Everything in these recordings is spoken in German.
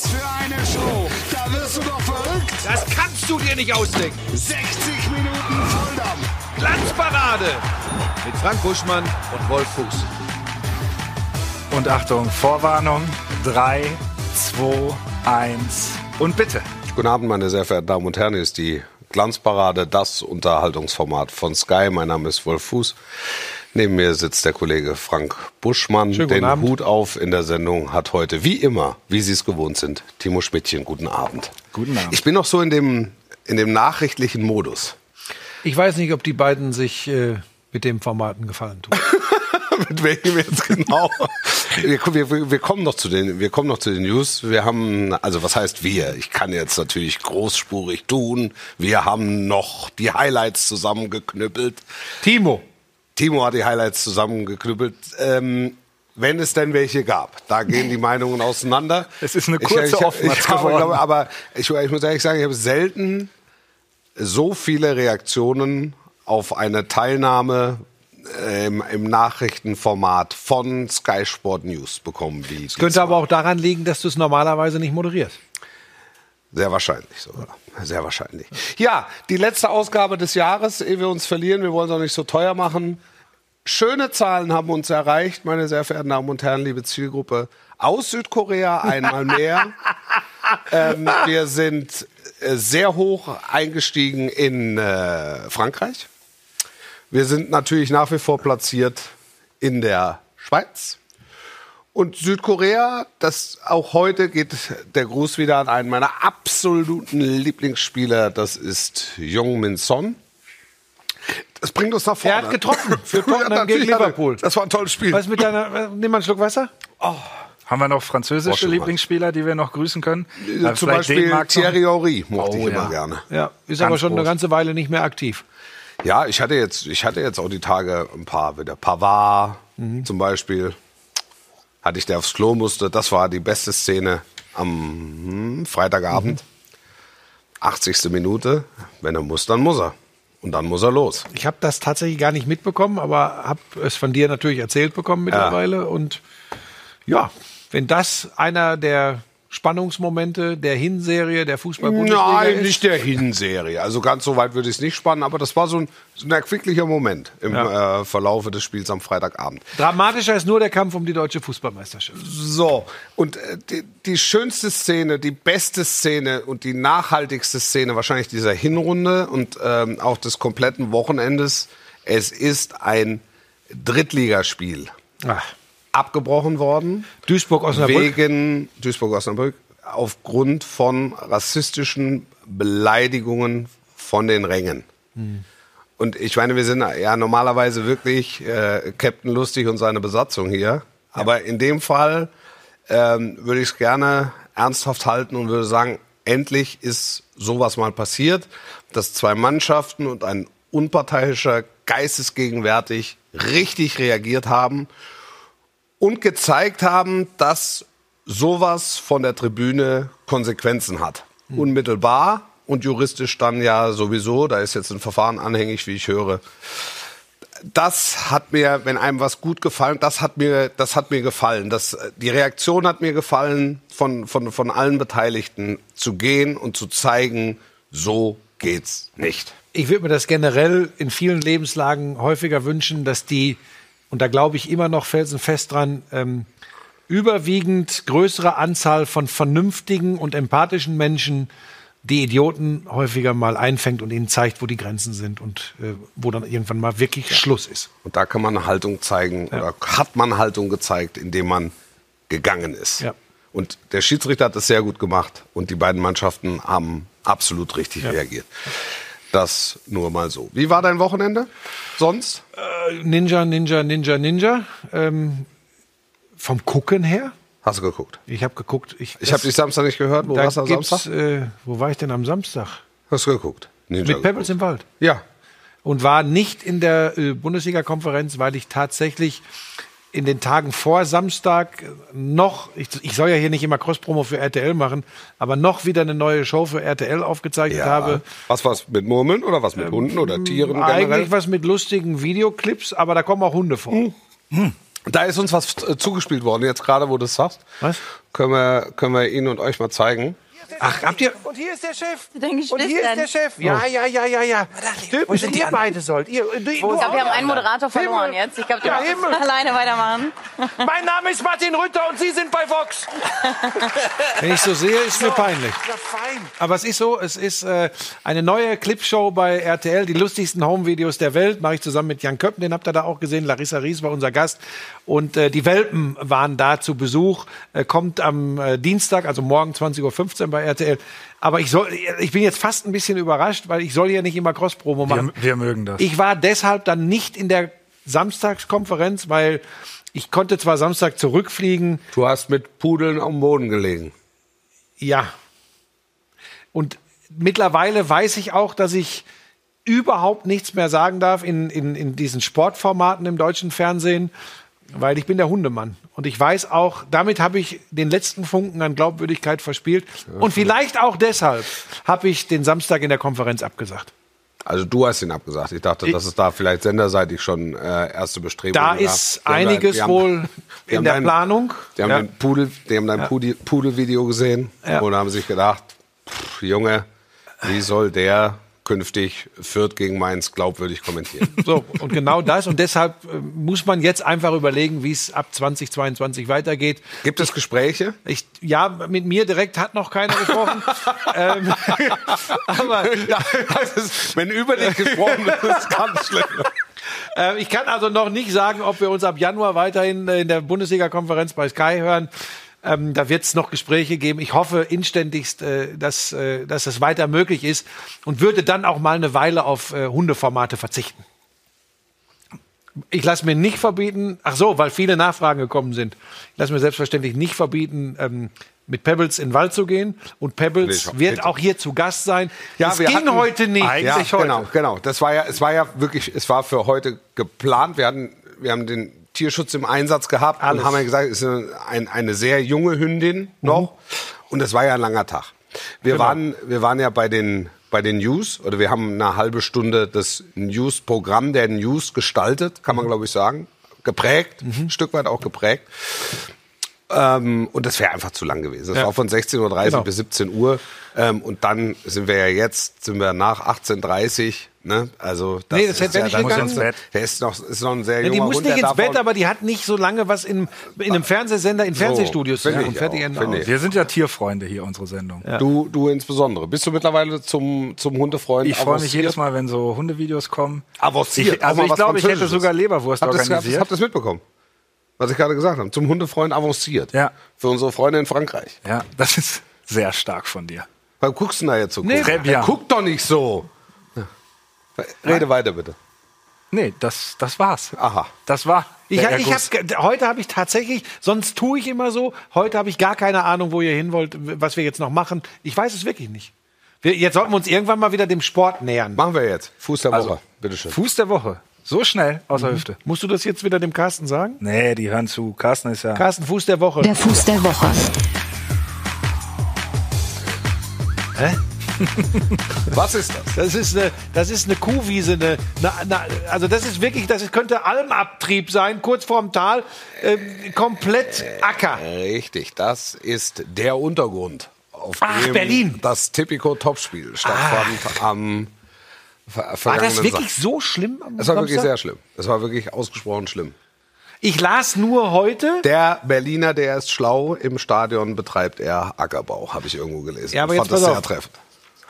Was für eine Show! Da wirst du doch verrückt! Das kannst du dir nicht ausdenken. 60 Minuten Volldampf! Glanzparade mit Frank Buschmann und Wolf Fuß. Und Achtung, Vorwarnung. 3, 2, 1 und bitte. Guten Abend, meine sehr verehrten Damen und Herren. Hier ist die Glanzparade, das Unterhaltungsformat von Sky. Mein Name ist Wolf Fuß. Neben mir sitzt der Kollege Frank Buschmann. Schönen Den Abend. Hut auf in der Sendung hat heute, wie immer, wie Sie es gewohnt sind, Timo Schmidtchen. Guten Abend. Guten Abend. Ich bin noch so in dem, in dem nachrichtlichen Modus. Ich weiß nicht, ob die beiden sich äh, mit dem Formaten gefallen tun. Mit welchem jetzt genau? wir, wir, wir, kommen noch zu den, wir kommen noch zu den News. Wir haben, also was heißt wir? Ich kann jetzt natürlich großspurig tun. Wir haben noch die Highlights zusammengeknüppelt. Timo, Timo hat die Highlights zusammengeknüppelt. Ähm, wenn es denn welche gab, da gehen die Meinungen auseinander. Es ist eine kurze ich, ich, Aufmaß ich, geworden. glaube, Aber ich, ich muss ehrlich sagen, ich habe selten so viele Reaktionen auf eine Teilnahme äh, im, im Nachrichtenformat von Sky Sport News bekommen wie es könnte aber auch daran liegen, dass du es normalerweise nicht moderierst. Sehr wahrscheinlich sogar. Sehr wahrscheinlich. Ja, die letzte Ausgabe des Jahres, ehe wir uns verlieren. Wir wollen es auch nicht so teuer machen. Schöne Zahlen haben uns erreicht, meine sehr verehrten Damen und Herren, liebe Zielgruppe. Aus Südkorea einmal mehr. ähm, wir sind äh, sehr hoch eingestiegen in äh, Frankreich. Wir sind natürlich nach wie vor platziert in der Schweiz. Und Südkorea, das auch heute geht der Gruß wieder an einen meiner absoluten Lieblingsspieler, das ist Jung Min Son. Das bringt uns nach vorne. Er hat getroffen für Tottenham gegen hat er. Liverpool. Das war ein tolles Spiel. Was mit deiner, nimm mal einen Schluck Wasser. Haben wir noch französische Boah. Lieblingsspieler, die wir noch grüßen können? Äh, Äh, Zum Beispiel? Thierry Henry mochte Oh, ich immer ja. gerne. Ja, ist Ganz aber schon eine groß. ganze Weile nicht mehr aktiv. Ja, ich hatte jetzt, ich hatte jetzt auch die Tage ein paar wieder. Pavard zum Beispiel. Hatte ich, der aufs Klo musste. Das war die beste Szene am hm, Freitagabend. 80. Minute. Wenn er muss, dann muss er. Und dann muss er los. Ich habe das tatsächlich gar nicht mitbekommen, aber habe es von dir natürlich erzählt bekommen mittlerweile. Und ja, wenn das einer der Spannungsmomente der Hinserie der Fußball-Bundesliga Nein, ist, nicht der Hinserie. Also ganz so weit würde ich es nicht spannen, aber das war so ein, so ein erquicklicher Moment im Ja. äh, Verlaufe des Spiels am Freitagabend. dramatischer ist nur der Kampf um die deutsche Fußballmeisterschaft. So, und äh, die, die schönste Szene, die beste Szene und die nachhaltigste Szene wahrscheinlich dieser Hinrunde und ähm, auch des kompletten Wochenendes, es ist ein Drittligaspiel Ach, abgebrochen worden. Duisburg-Osnabrück. Wegen Duisburg-Osnabrück aufgrund von rassistischen Beleidigungen von den Rängen. Und ich meine, wir sind ja normalerweise wirklich äh, Captain Lustig und seine Besatzung hier. Aber in dem Fall ähm, würde ich es gerne ernsthaft halten und würde sagen, endlich ist sowas mal passiert, dass zwei Mannschaften und ein unparteiischer geistesgegenwärtig richtig reagiert haben und gezeigt haben, dass sowas von der Tribüne Konsequenzen hat. Unmittelbar und juristisch dann ja sowieso, da ist jetzt ein Verfahren anhängig, wie ich höre. Das hat mir, wenn einem was gut gefallen, das hat mir, das hat mir gefallen. Das, die Reaktion hat mir gefallen, von, von, von allen Beteiligten zu gehen und zu zeigen, so geht's nicht. Ich würde mir das generell in vielen Lebenslagen häufiger wünschen, dass die, und da glaube ich immer noch felsenfest dran, ähm, überwiegend größere Anzahl von vernünftigen und empathischen Menschen die Idioten häufiger mal einfängt und ihnen zeigt, wo die Grenzen sind und äh, wo dann irgendwann mal wirklich Schluss ist. Und da kann man eine Haltung zeigen oder hat man Haltung gezeigt, indem man gegangen ist. Ja. Und der Schiedsrichter hat das sehr gut gemacht und die beiden Mannschaften haben absolut richtig reagiert. Das nur mal so. Wie war dein Wochenende sonst? Ninja, Ninja, Ninja, Ninja. Ähm, vom Gucken her? Hast du geguckt? Ich habe geguckt. Ich, Ich habe dich Samstag nicht gehört. Wo warst du am Samstag? Äh, wo war ich denn am Samstag? Hast du geguckt? Ninja Mit Pebbles geguckt. im Wald. Ja. und war nicht in der äh, Bundesliga-Konferenz, weil ich tatsächlich in den Tagen vor Samstag noch, ich, ich soll ja hier nicht immer Cross-Promo für RTL machen, aber noch wieder eine neue Show für RTL aufgezeichnet ja. habe. Was war's mit Murmeln oder was mit Hunden oder Tieren Eigentlich generell? was mit lustigen Videoclips, aber da kommen auch Hunde vor. Da ist uns was äh, zugespielt worden, jetzt gerade, wo du es sagst. Was? Können wir, können wir Ihnen und euch mal zeigen. Ach, habt ihr. Und hier ist der Chef. Und hier ist der Chef. Ja, ja, ja, ja, ja. Sind ihr beide sollt. Ihr, du, Ich glaube, wir haben einen Moderator verloren jetzt. Ich glaube, Ja, muss Himmel. alleine weitermachen. Mein Name ist Martin Rütter und Sie sind bei Vox. Wenn ich so sehe, ist mir peinlich. Ja, fein. Aber es ist so, es ist äh, eine neue Clipshow bei RTL, die lustigsten Home-Videos der Welt, mache ich zusammen mit Jan Köppen, den habt ihr da auch gesehen, Larissa Ries war unser Gast und äh, die Welpen waren da zu Besuch, äh, kommt am Dienstag, also morgen 20.15 Uhr bei RTL. Aber ich soll, ich bin jetzt fast ein bisschen überrascht, weil ich soll ja nicht immer Cross-Promo machen. Wir, wir mögen das. Ich war deshalb dann nicht in der Samstagskonferenz, weil ich konnte zwar Samstag zurückfliegen, Du hast mit Pudeln am Boden gelegen. ja. Und mittlerweile weiß ich auch, dass ich überhaupt nichts mehr sagen darf in, in, in diesen Sportformaten im deutschen Fernsehen, weil ich bin der Hundemann. Und ich weiß auch, damit habe ich den letzten Funken an Glaubwürdigkeit verspielt. Und vielleicht auch deshalb habe ich den Samstag in der Konferenz abgesagt. Also du hast ihn abgesagt. Ich dachte, dass es da vielleicht senderseitig schon äh, erste Bestrebungen Da gab. ist haben einiges wohl haben- die in der dein- Planung. Die haben, Ja. dein Pudel, die haben dein Pudel, Pudelvideo gesehen Ja. und haben sich gedacht, pff, Junge, wie soll der künftig Fürth gegen Mainz glaubwürdig kommentieren? So, und genau das. Und deshalb äh, muss man jetzt einfach überlegen, wie es ab 2022 weitergeht. Gibt es Gespräche? Ich, ja, mit mir direkt hat noch keiner gesprochen. ähm, aber ist, wenn über dich gesprochen wird, ist ganz schlimm. äh, ich kann also noch nicht sagen, ob wir uns ab Januar weiterhin äh, in der Bundesliga-Konferenz bei Sky hören. Ähm, da wird es noch Gespräche geben. Ich hoffe inständigst, äh, dass, äh, dass das weiter möglich ist und würde dann auch mal eine Weile auf äh, Hundeformate verzichten. Ich lasse mir nicht verbieten, ach so, weil viele Nachfragen gekommen sind. Ich lasse mir selbstverständlich nicht verbieten, ähm, mit Pebbles in den Wald zu gehen. Und Pebbles Nee, wird bitte. auch hier zu Gast sein. Ja, es wir ging hatten- heute nicht. Eigentlich Ja, heute. genau, genau. Das war ja, es war ja wirklich, es war für heute geplant. Wir hatten, wir haben den Tierschutz im Einsatz gehabt Alles. und haben ja gesagt, es ist eine, ein, eine sehr junge Hündin noch. Und es war ja ein langer Tag. Wir Genau. waren, wir waren ja bei den, bei den News oder wir haben eine halbe Stunde das News-Programm der News gestaltet, kann man glaube ich sagen. Geprägt, ein Stück weit auch geprägt. Ähm, und das wäre einfach zu lang gewesen. Es Ja. war von 16.30 Uhr Genau. bis 17 Uhr. Ähm, und dann sind wir ja jetzt, sind wir nach 18.30 Ne? Also das Nee, das ist hätte ja, nicht da muss gegangen. ins Bett. Der ist noch, ist noch ein sehr Ja, die muss nicht ins Bett, aber die hat nicht so lange was in, in einem Fernsehsender, in Fernsehstudios zu finde machen. Fertig auch. Wir sind ja Tierfreunde hier, unsere Sendung. Du, du insbesondere. Bist du mittlerweile zum, zum Hundefreund? Ich freue mich jedes Mal, wenn so Hundevideos kommen. Avanciert, Ich, also ich glaube, ich hätte sogar Leberwurst das, organisiert. habt ihr das mitbekommen? Was ich gerade gesagt habe. Zum Hundefreund avanciert. Ja. Für unsere Freunde in Frankreich. ja, das ist sehr stark von dir. Warum guckst du denn da jetzt so? Nee. Guck doch nicht so. Rede weiter bitte. Nee, das, das war's. Aha. Das war. Ich, ich hab, heute habe ich tatsächlich, sonst tue ich immer so, heute habe ich gar keine Ahnung, wo ihr hin wollt, was wir jetzt noch machen. Ich weiß es wirklich nicht. Wir, jetzt sollten wir uns irgendwann mal wieder dem Sport nähern. Machen wir jetzt. Fuß der Woche. Also, Bitteschön. Fuß der Woche. So schnell aus Mhm. der Hüfte. Musst du das jetzt wieder dem Carsten sagen? Nee, die hören zu. Carsten ist ja. Carsten, Fuß der Woche. Der Fuß der Woche. Was ist das? Das ist eine, das ist eine Kuhwiese. Eine, eine, eine, also das ist wirklich, das könnte Almabtrieb sein, kurz vorm Tal, ähm, komplett Acker. Richtig, das ist der Untergrund, auf Ach, dem Berlin. das Tipico-Topspiel stattfand am ver War das wirklich Samstag. so schlimm am Es war wirklich sehr schlimm. Es war wirklich ausgesprochen schlimm. Ich las nur heute. Der Berliner, der ist schlau, im Stadion betreibt er Ackerbau, habe ich irgendwo gelesen. Ja, aber ich fand das sehr treffend.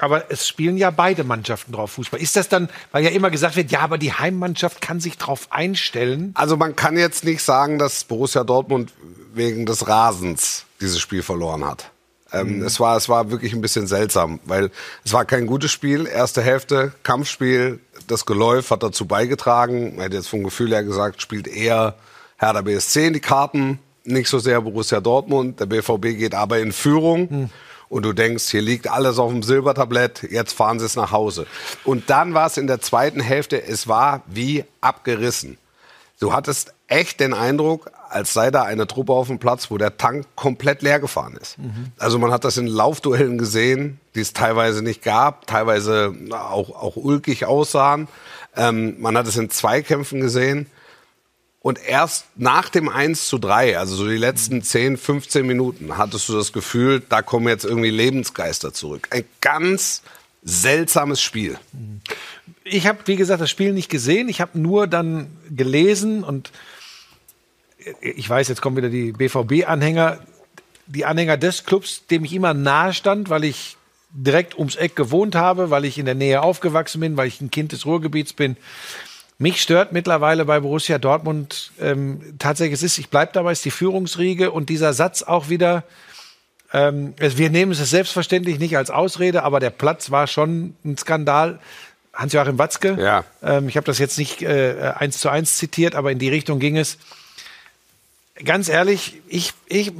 Aber es spielen ja beide Mannschaften drauf Fußball. Ist das dann, weil ja immer gesagt wird, ja, aber die Heimmannschaft kann sich drauf einstellen. Also man kann jetzt nicht sagen, dass Borussia Dortmund wegen des Rasens dieses Spiel verloren hat. Ähm, es, war, es war wirklich ein bisschen seltsam, weil es war kein gutes Spiel. Erste Hälfte, Kampfspiel, das Geläuf hat dazu beigetragen. Man hätte jetzt vom Gefühl her gesagt, spielt eher Hertha BSC in die Karten, nicht so sehr Borussia Dortmund. Der BVB geht aber in Führung. Und du denkst, hier liegt alles auf dem Silbertablett, jetzt fahren sie es nach Hause. Und dann war es in der zweiten Hälfte, es war wie abgerissen. Du hattest echt den Eindruck, als sei da eine Truppe auf dem Platz, wo der Tank komplett leer gefahren ist. Also man hat das in Laufduellen gesehen, die es teilweise nicht gab, teilweise auch, auch ulkig aussahen. Ähm, man hat es in Zweikämpfen gesehen. Und erst nach dem 1 zu 3, also so die letzten 10, 15 Minuten, hattest du das Gefühl, da kommen jetzt irgendwie Lebensgeister zurück. Ein ganz seltsames Spiel. Ich habe, wie gesagt, das Spiel nicht gesehen. Ich habe nur dann gelesen und ich weiß, jetzt kommen wieder die BVB-Anhänger, die Anhänger des Clubs, dem ich immer nahe stand, weil ich direkt ums Eck gewohnt habe, weil ich in der Nähe aufgewachsen bin, weil ich ein Kind des Ruhrgebiets bin. Mich stört mittlerweile bei Borussia Dortmund ähm, tatsächlich, es ist, ich bleibe dabei, ist die Führungsriege und dieser Satz auch wieder, ähm, wir nehmen es selbstverständlich nicht als Ausrede, aber der Platz war schon ein Skandal. Hans-Joachim Watzke, Ja. ähm, ich habe das jetzt nicht äh, eins zu eins zitiert, aber in die Richtung ging es. Ganz ehrlich, ich, ich,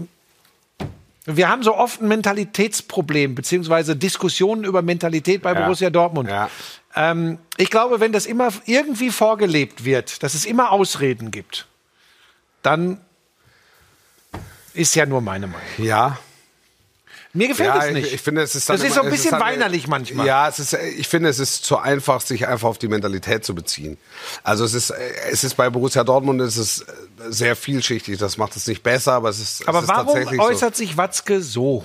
wir haben so oft ein Mentalitätsproblem, beziehungsweise Diskussionen über Mentalität bei Ja. Borussia Dortmund. Ja. Ähm, ich glaube, wenn das immer irgendwie vorgelebt wird, dass es immer Ausreden gibt, dann ist ja nur meine Meinung. Ja, Mir gefällt ja, es nicht. Ich, ich finde, es ist dann das ist immer- so ein bisschen dann- weinerlich manchmal. Ja, es ist, ich finde, es ist zu einfach, sich einfach auf die Mentalität zu beziehen. Also es ist, es ist bei Borussia Dortmund es ist sehr vielschichtig. Das macht es nicht besser, aber es ist, aber es ist warum tatsächlich äußert sich Watzke so?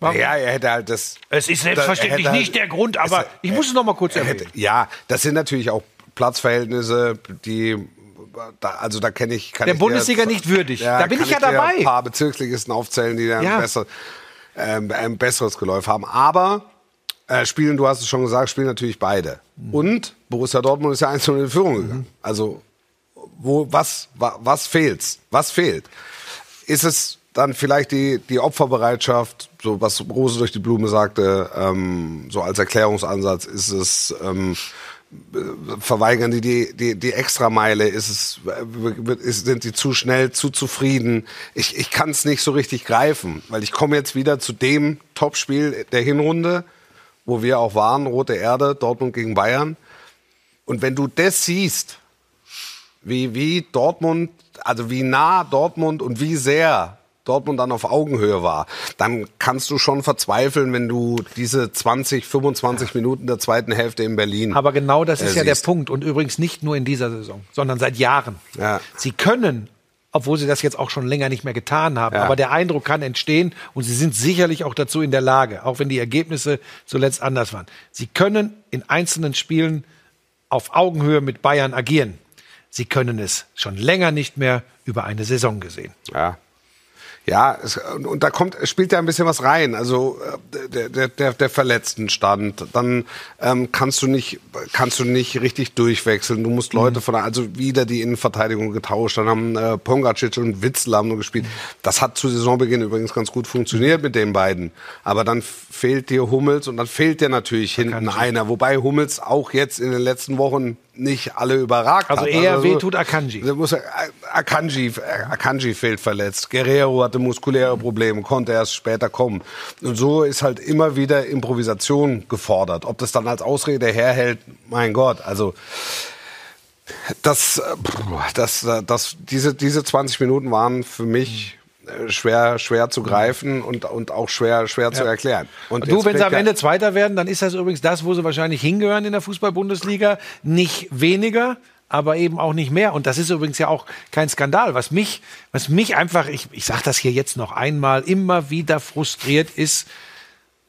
Warum? Ja, er hätte halt das. Es ist selbstverständlich er hätte nicht der Grund, aber es- ich muss es noch mal kurz er erwähnen. hätte, Ja, das sind natürlich auch Platzverhältnisse, die. Da, also da kenne ich. Kann Der ich dir Bundesliga jetzt- nicht würdig. Da bin ich ja dir dabei. Ein paar Bezirksligisten aufzählen, die da Ja. ein, besser, ähm, ein besseres Geläuf haben. Aber äh, spielen, du hast es schon gesagt, spielen natürlich beide. Mhm. Und Borussia Dortmund ist ja 1 in Führung gegangen. Also wo, was, wa, was fehlt's? Was fehlt? Ist es dann vielleicht die, die Opferbereitschaft, so was Rose durch die Blume sagte, ähm, so als Erklärungsansatz, ist es ähm, verweigern die die, die, die Extrameile? Ist es, wird- ist, sind die zu schnell, zu zufrieden? Ich, ich kann es nicht so richtig greifen, weil ich komme jetzt wieder zu dem Topspiel der Hinrunde, wo wir auch waren, Rote Erde, Dortmund gegen Bayern. Und wenn du das siehst, wie, wie Dortmund, also wie nah Dortmund und wie sehr Dortmund dann auf Augenhöhe war, dann kannst du schon verzweifeln, wenn du diese 20, 25 Minuten der zweiten Hälfte in Berlin. Aber genau das ist äh, ja der. Punkt. Und übrigens nicht nur in dieser Saison, sondern seit Jahren. Ja. Sie können, obwohl sie das jetzt auch schon länger nicht mehr getan haben, Ja. aber der Eindruck kann entstehen und sie sind sicherlich auch dazu in der Lage, auch wenn die Ergebnisse zuletzt anders waren. Sie können in einzelnen Spielen auf Augenhöhe mit Bayern agieren. Sie können es schon länger nicht mehr über eine Saison gesehen. Ja. Ja, es, und, und da kommt, es spielt ja ein bisschen was rein. Also äh, der, der, der, der Verletztenstand. Dann ähm, kannst du nicht, kannst du nicht richtig durchwechseln. Du musst Leute von der, also wieder die Innenverteidigung getauscht. Dann haben äh, Pongacic und Witzel haben nur gespielt. Das hat zu Saisonbeginn übrigens ganz gut funktioniert mit den beiden. Aber dann fehlt dir Hummels und dann fehlt dir natürlich hinten einer. Wobei Hummels auch jetzt in den letzten Wochen nicht alle überragt Also hat. eher wehtut Akanji. Muss er, Akanji, Akanji fehlt verletzt. Guerrero hatte muskuläre Probleme, konnte erst später kommen. Und so ist halt immer wieder Improvisation gefordert. Ob das dann als Ausrede herhält, mein Gott, also das, äh, das, äh, das, diese, diese 20 Minuten waren für mich äh, schwer, schwer zu greifen und, und auch schwer, schwer zu erklären. Und Du, wenn sie am Ende Zweiter werden, dann ist das übrigens das, wo sie wahrscheinlich hingehören in der Fußball-Bundesliga. Nicht weniger, aber eben auch nicht mehr. Und das ist übrigens ja auch kein Skandal. Was mich, was mich einfach, ich, ich sage das hier jetzt noch einmal, immer wieder frustriert ist,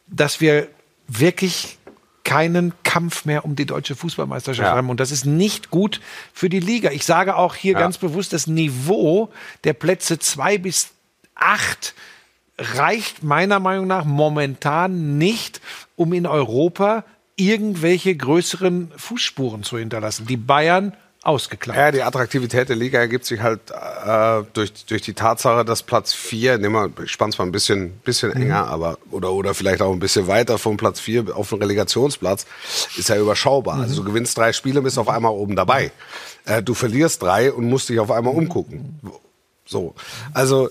dass wir wirklich keinen Kampf mehr um die deutsche Fußballmeisterschaft Ja. haben. Und das ist nicht gut für die Liga. Ich sage auch hier ganz bewusst, das Niveau der Plätze zwei bis acht reicht meiner Meinung nach momentan nicht, um in Europa irgendwelche größeren Fußspuren zu hinterlassen. Die Bayern ausgeklammert. Ja, die Attraktivität der Liga ergibt sich halt äh, durch, durch die Tatsache, dass Platz 4, nehmen wir, ich spann's mal ein bisschen, bisschen Mhm. enger, aber oder, oder vielleicht auch ein bisschen weiter vom Platz 4 auf den Relegationsplatz, ist ja überschaubar. Mhm. Also du gewinnst drei Spiele, bist auf einmal oben dabei. Äh, du verlierst drei und musst dich auf einmal umgucken. So. Also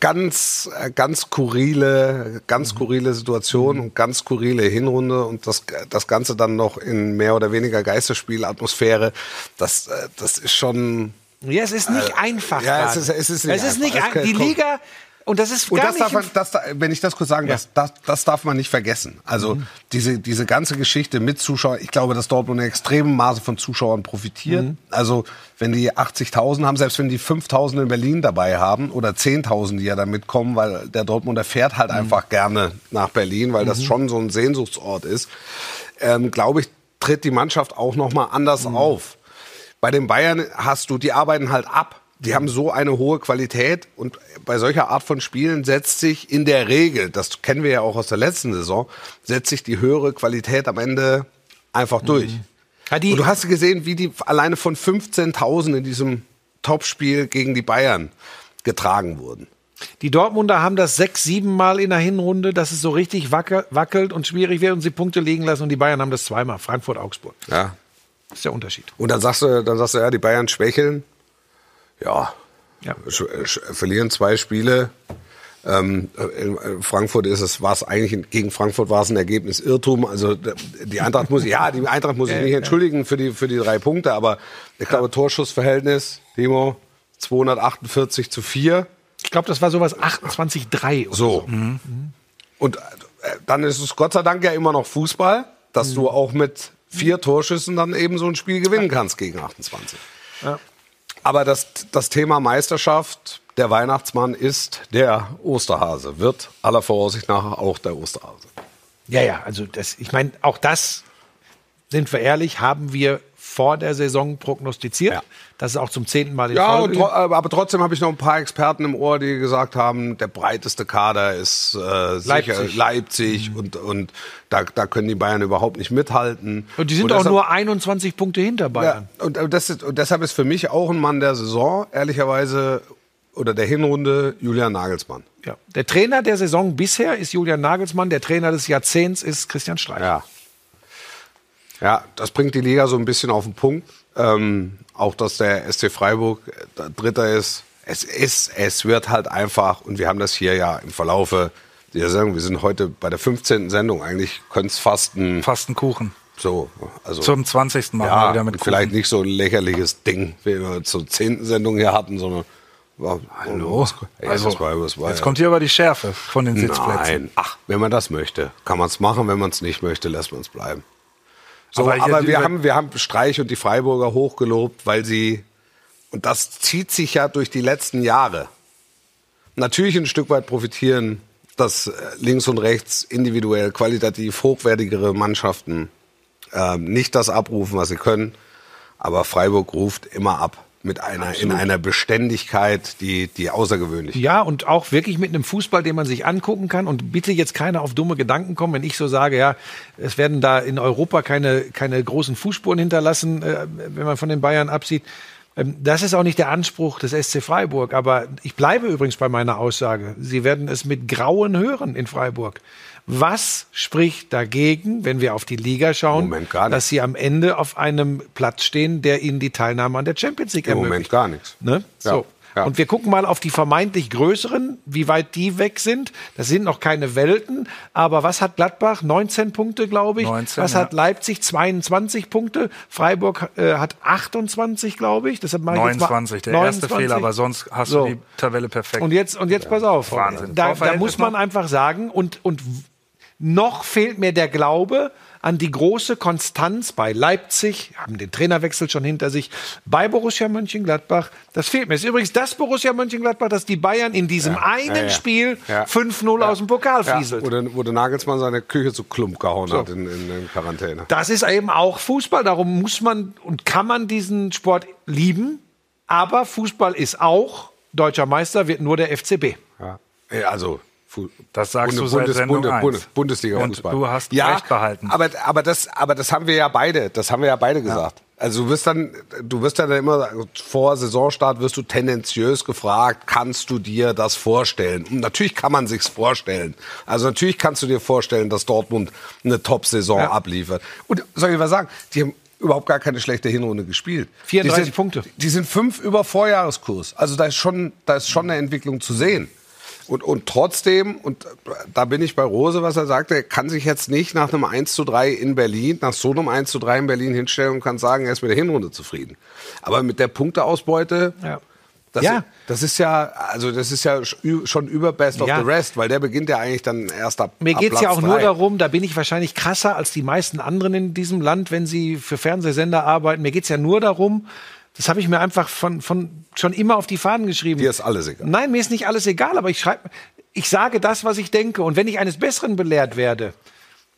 ganz, äh, ganz skurrile, ganz skurrile Situation und ganz skurrile Hinrunde und das, das Ganze dann noch in mehr oder weniger Geisterspielatmosphäre. Das, äh, das ist schon, Ja, es ist nicht einfach. ja, es ist- es ist nicht es ist nicht die Liga. Und das ist Und gar das nicht darf man, das, da- wenn ich das kurz sagen, Ja. das, das, das darf man nicht vergessen. Also Mhm. diese, diese ganze Geschichte mit Zuschauern, ich glaube, dass Dortmund in extremem Maße von Zuschauern profitiert. Mhm. Also wenn die 80.000 haben, selbst wenn die 5.000 in Berlin dabei haben oder 10.000, die ja da mitkommen, weil der Dortmunder fährt halt Mhm. einfach gerne nach Berlin, weil das schon so ein Sehnsuchtsort ist, ähm, glaube ich, tritt die Mannschaft auch noch mal anders Mhm. auf. Bei den Bayern hast du, die arbeiten halt ab. Die haben so eine hohe Qualität und bei solcher Art von Spielen setzt sich in der Regel, das kennen wir ja auch aus der letzten Saison, setzt sich die höhere Qualität am Ende einfach durch. Ja, die- und du hast gesehen, wie die alleine von 15.000 in diesem Topspiel gegen die Bayern getragen wurden. Die Dortmunder haben das sechs, sieben Mal in der Hinrunde, dass es so richtig wacke- wackelt und schwierig wird und sie Punkte liegen lassen. Und die Bayern haben das zweimal. Frankfurt, Augsburg. Ja. Das ist der Unterschied. Und dann sagst du, dann sagst du, ja, die Bayern schwächeln. Ja, Ja. verlieren zwei Spiele. Ähm, in Frankfurt ist es, war es eigentlich gegen Frankfurt war es ein Ergebnis Irrtum. Also die Eintracht muss, ja, die Eintracht muss sich nicht entschuldigen für die für die drei Punkte, aber ich glaube Torschussverhältnis, Timo, 248 zu 4. Ich glaube, das war sowas 28-3 oder so. So. Und äh, dann ist es Gott sei Dank ja immer noch Fußball, dass du auch mit vier Torschüssen dann eben so ein Spiel gewinnen kannst gegen 28. Ja. Aber das, das Thema Meisterschaft, der Weihnachtsmann ist der Osterhase, wird aller Voraussicht nach auch der Osterhase. Ja, ja, also das, ich meine, auch das, sind wir ehrlich, haben wir vor der Saison prognostiziert. Ja. Das ist auch zum zehnten Mal in Ja, Folge. tro aber trotzdem habe ich noch ein paar Experten im Ohr, die gesagt haben, der breiteste Kader ist äh, sicher Leipzig. Leipzig und, und da, da können die Bayern überhaupt nicht mithalten. Und die sind Und auch deshalb- nur 21 Punkte hinter Bayern. Ja, und, äh, das ist, und deshalb ist für mich auch ein Mann der Saison, ehrlicherweise, oder der Hinrunde, Julian Nagelsmann. Ja. Der Trainer der Saison bisher ist Julian Nagelsmann, der Trainer des Jahrzehnts ist Christian Streich. Ja. Ja, das bringt die Liga so ein bisschen auf den Punkt. Ähm, auch, dass der SC Freiburg äh, Dritter ist. Es ist, es wird halt einfach, und wir haben das hier ja im Verlaufe der Sendung, wir sind heute bei der 15. Sendung, eigentlich könnte es fast ein, Fast ein Kuchen. so, also. Zum 20. Mal ja, wieder mit Kuchen. vielleicht nicht so ein lächerliches Ding, wie wir zur 10. Sendung hier hatten, sondern war, Hallo. Ja, Also, das war, war, jetzt ja. kommt hier aber die Schärfe von den Sitzplätzen. Nein, ach, wenn man das möchte, kann man es machen. Wenn man es nicht möchte, lässt man es bleiben. So, Aber aber, wir, haben, wir haben Streich und die Freiburger hochgelobt, weil sie, und das zieht sich ja durch die letzten Jahre, natürlich ein Stück weit profitieren, dass äh, links und rechts individuell qualitativ hochwertigere Mannschaften ähm, nicht das abrufen, was sie können. Aber Freiburg ruft immer ab mit einer, in einer Beständigkeit, die, die außergewöhnlich ist. Ja, und auch wirklich mit einem Fußball, den man sich angucken kann. Und bitte jetzt keiner auf dumme Gedanken kommen, wenn ich so sage, ja, es werden da in Europa keine, keine großen Fußspuren hinterlassen, äh, wenn man von den Bayern absieht. Ähm, Das ist auch nicht der Anspruch des SC Freiburg. Aber ich bleibe übrigens bei meiner Aussage. Sie werden es mit Grauen hören in Freiburg. Was spricht dagegen, wenn wir auf die Liga schauen, dass sie am Ende auf einem Platz stehen, der ihnen die Teilnahme an der Champions League Im ermöglicht? Moment gar nichts. Ne? Ja, So. Ja. Und wir gucken mal auf die vermeintlich größeren, wie weit die weg sind. Das sind noch keine Welten. Aber was hat Gladbach? 19 Punkte, glaube ich. 19, was ja. hat Leipzig? 22 Punkte. Freiburg äh, hat 28, glaube ich. Deshalb mache ich jetzt mal 29, der erste 29. Fehler, aber sonst hast So. du die Tabelle perfekt. Und jetzt, und jetzt pass auf. Wahnsinn. Da, da muss man einfach sagen, und, und noch fehlt mir der Glaube an die große Konstanz bei Leipzig, haben den Trainerwechsel schon hinter sich, bei Borussia Mönchengladbach. Das fehlt mir. Es ist übrigens das Borussia Mönchengladbach, das die Bayern in diesem einen ja, ja. Spiel Ja. 5-0 aus dem Pokal Ja, fieselt. wo, der, wo der Nagelsmann seine Küche zu Klump gehauen hat in, in, in Quarantäne. Das ist eben auch Fußball. Darum muss man und kann man diesen Sport lieben. Aber Fußball ist auch, deutscher Meister wird nur der FCB. Ja. Ja, Also, Fu- Das sagst du seit Sendung eins. Bundesliga Und Fußball. du hast ja, recht behalten. Aber, aber, das, aber das haben wir ja beide, das haben wir ja beide gesagt. Also du wirst dann, du wirst dann immer vor Saisonstart wirst du tendenziös gefragt, kannst du dir das vorstellen? Und natürlich kann man sich's vorstellen. Also natürlich kannst du dir vorstellen, dass Dortmund eine Top-Saison Ja. abliefert. Und soll ich was sagen? Die haben überhaupt gar keine schlechte Hinrunde gespielt. 34 die sind, Punkte. Die sind fünf über Vorjahreskurs. Also da ist schon, da ist schon eine Entwicklung zu sehen. Und, und trotzdem, und da bin ich bei Rose, was er sagte, er kann sich jetzt nicht nach einem 1 zu 3 in Berlin, nach so einem 1 zu 3 in Berlin hinstellen und kann sagen, er ist mit der Hinrunde zufrieden. Aber mit der Punkteausbeute, Ja. Das, Ja. das ist ja, also das ist ja sch- schon über Best of Ja. the Rest, weil der beginnt ja eigentlich dann erst ab. Mir ab geht's ja auch nur drei. darum, da bin ich wahrscheinlich krasser als die meisten anderen in diesem Land, wenn sie für Fernsehsender arbeiten. Mir geht's ja nur darum, das habe ich mir einfach von, von schon immer auf die Fahnen geschrieben. Dir ist alles egal. Nein, mir ist nicht alles egal, aber ich schreibe, ich sage das, was ich denke. Und wenn ich eines Besseren belehrt werde,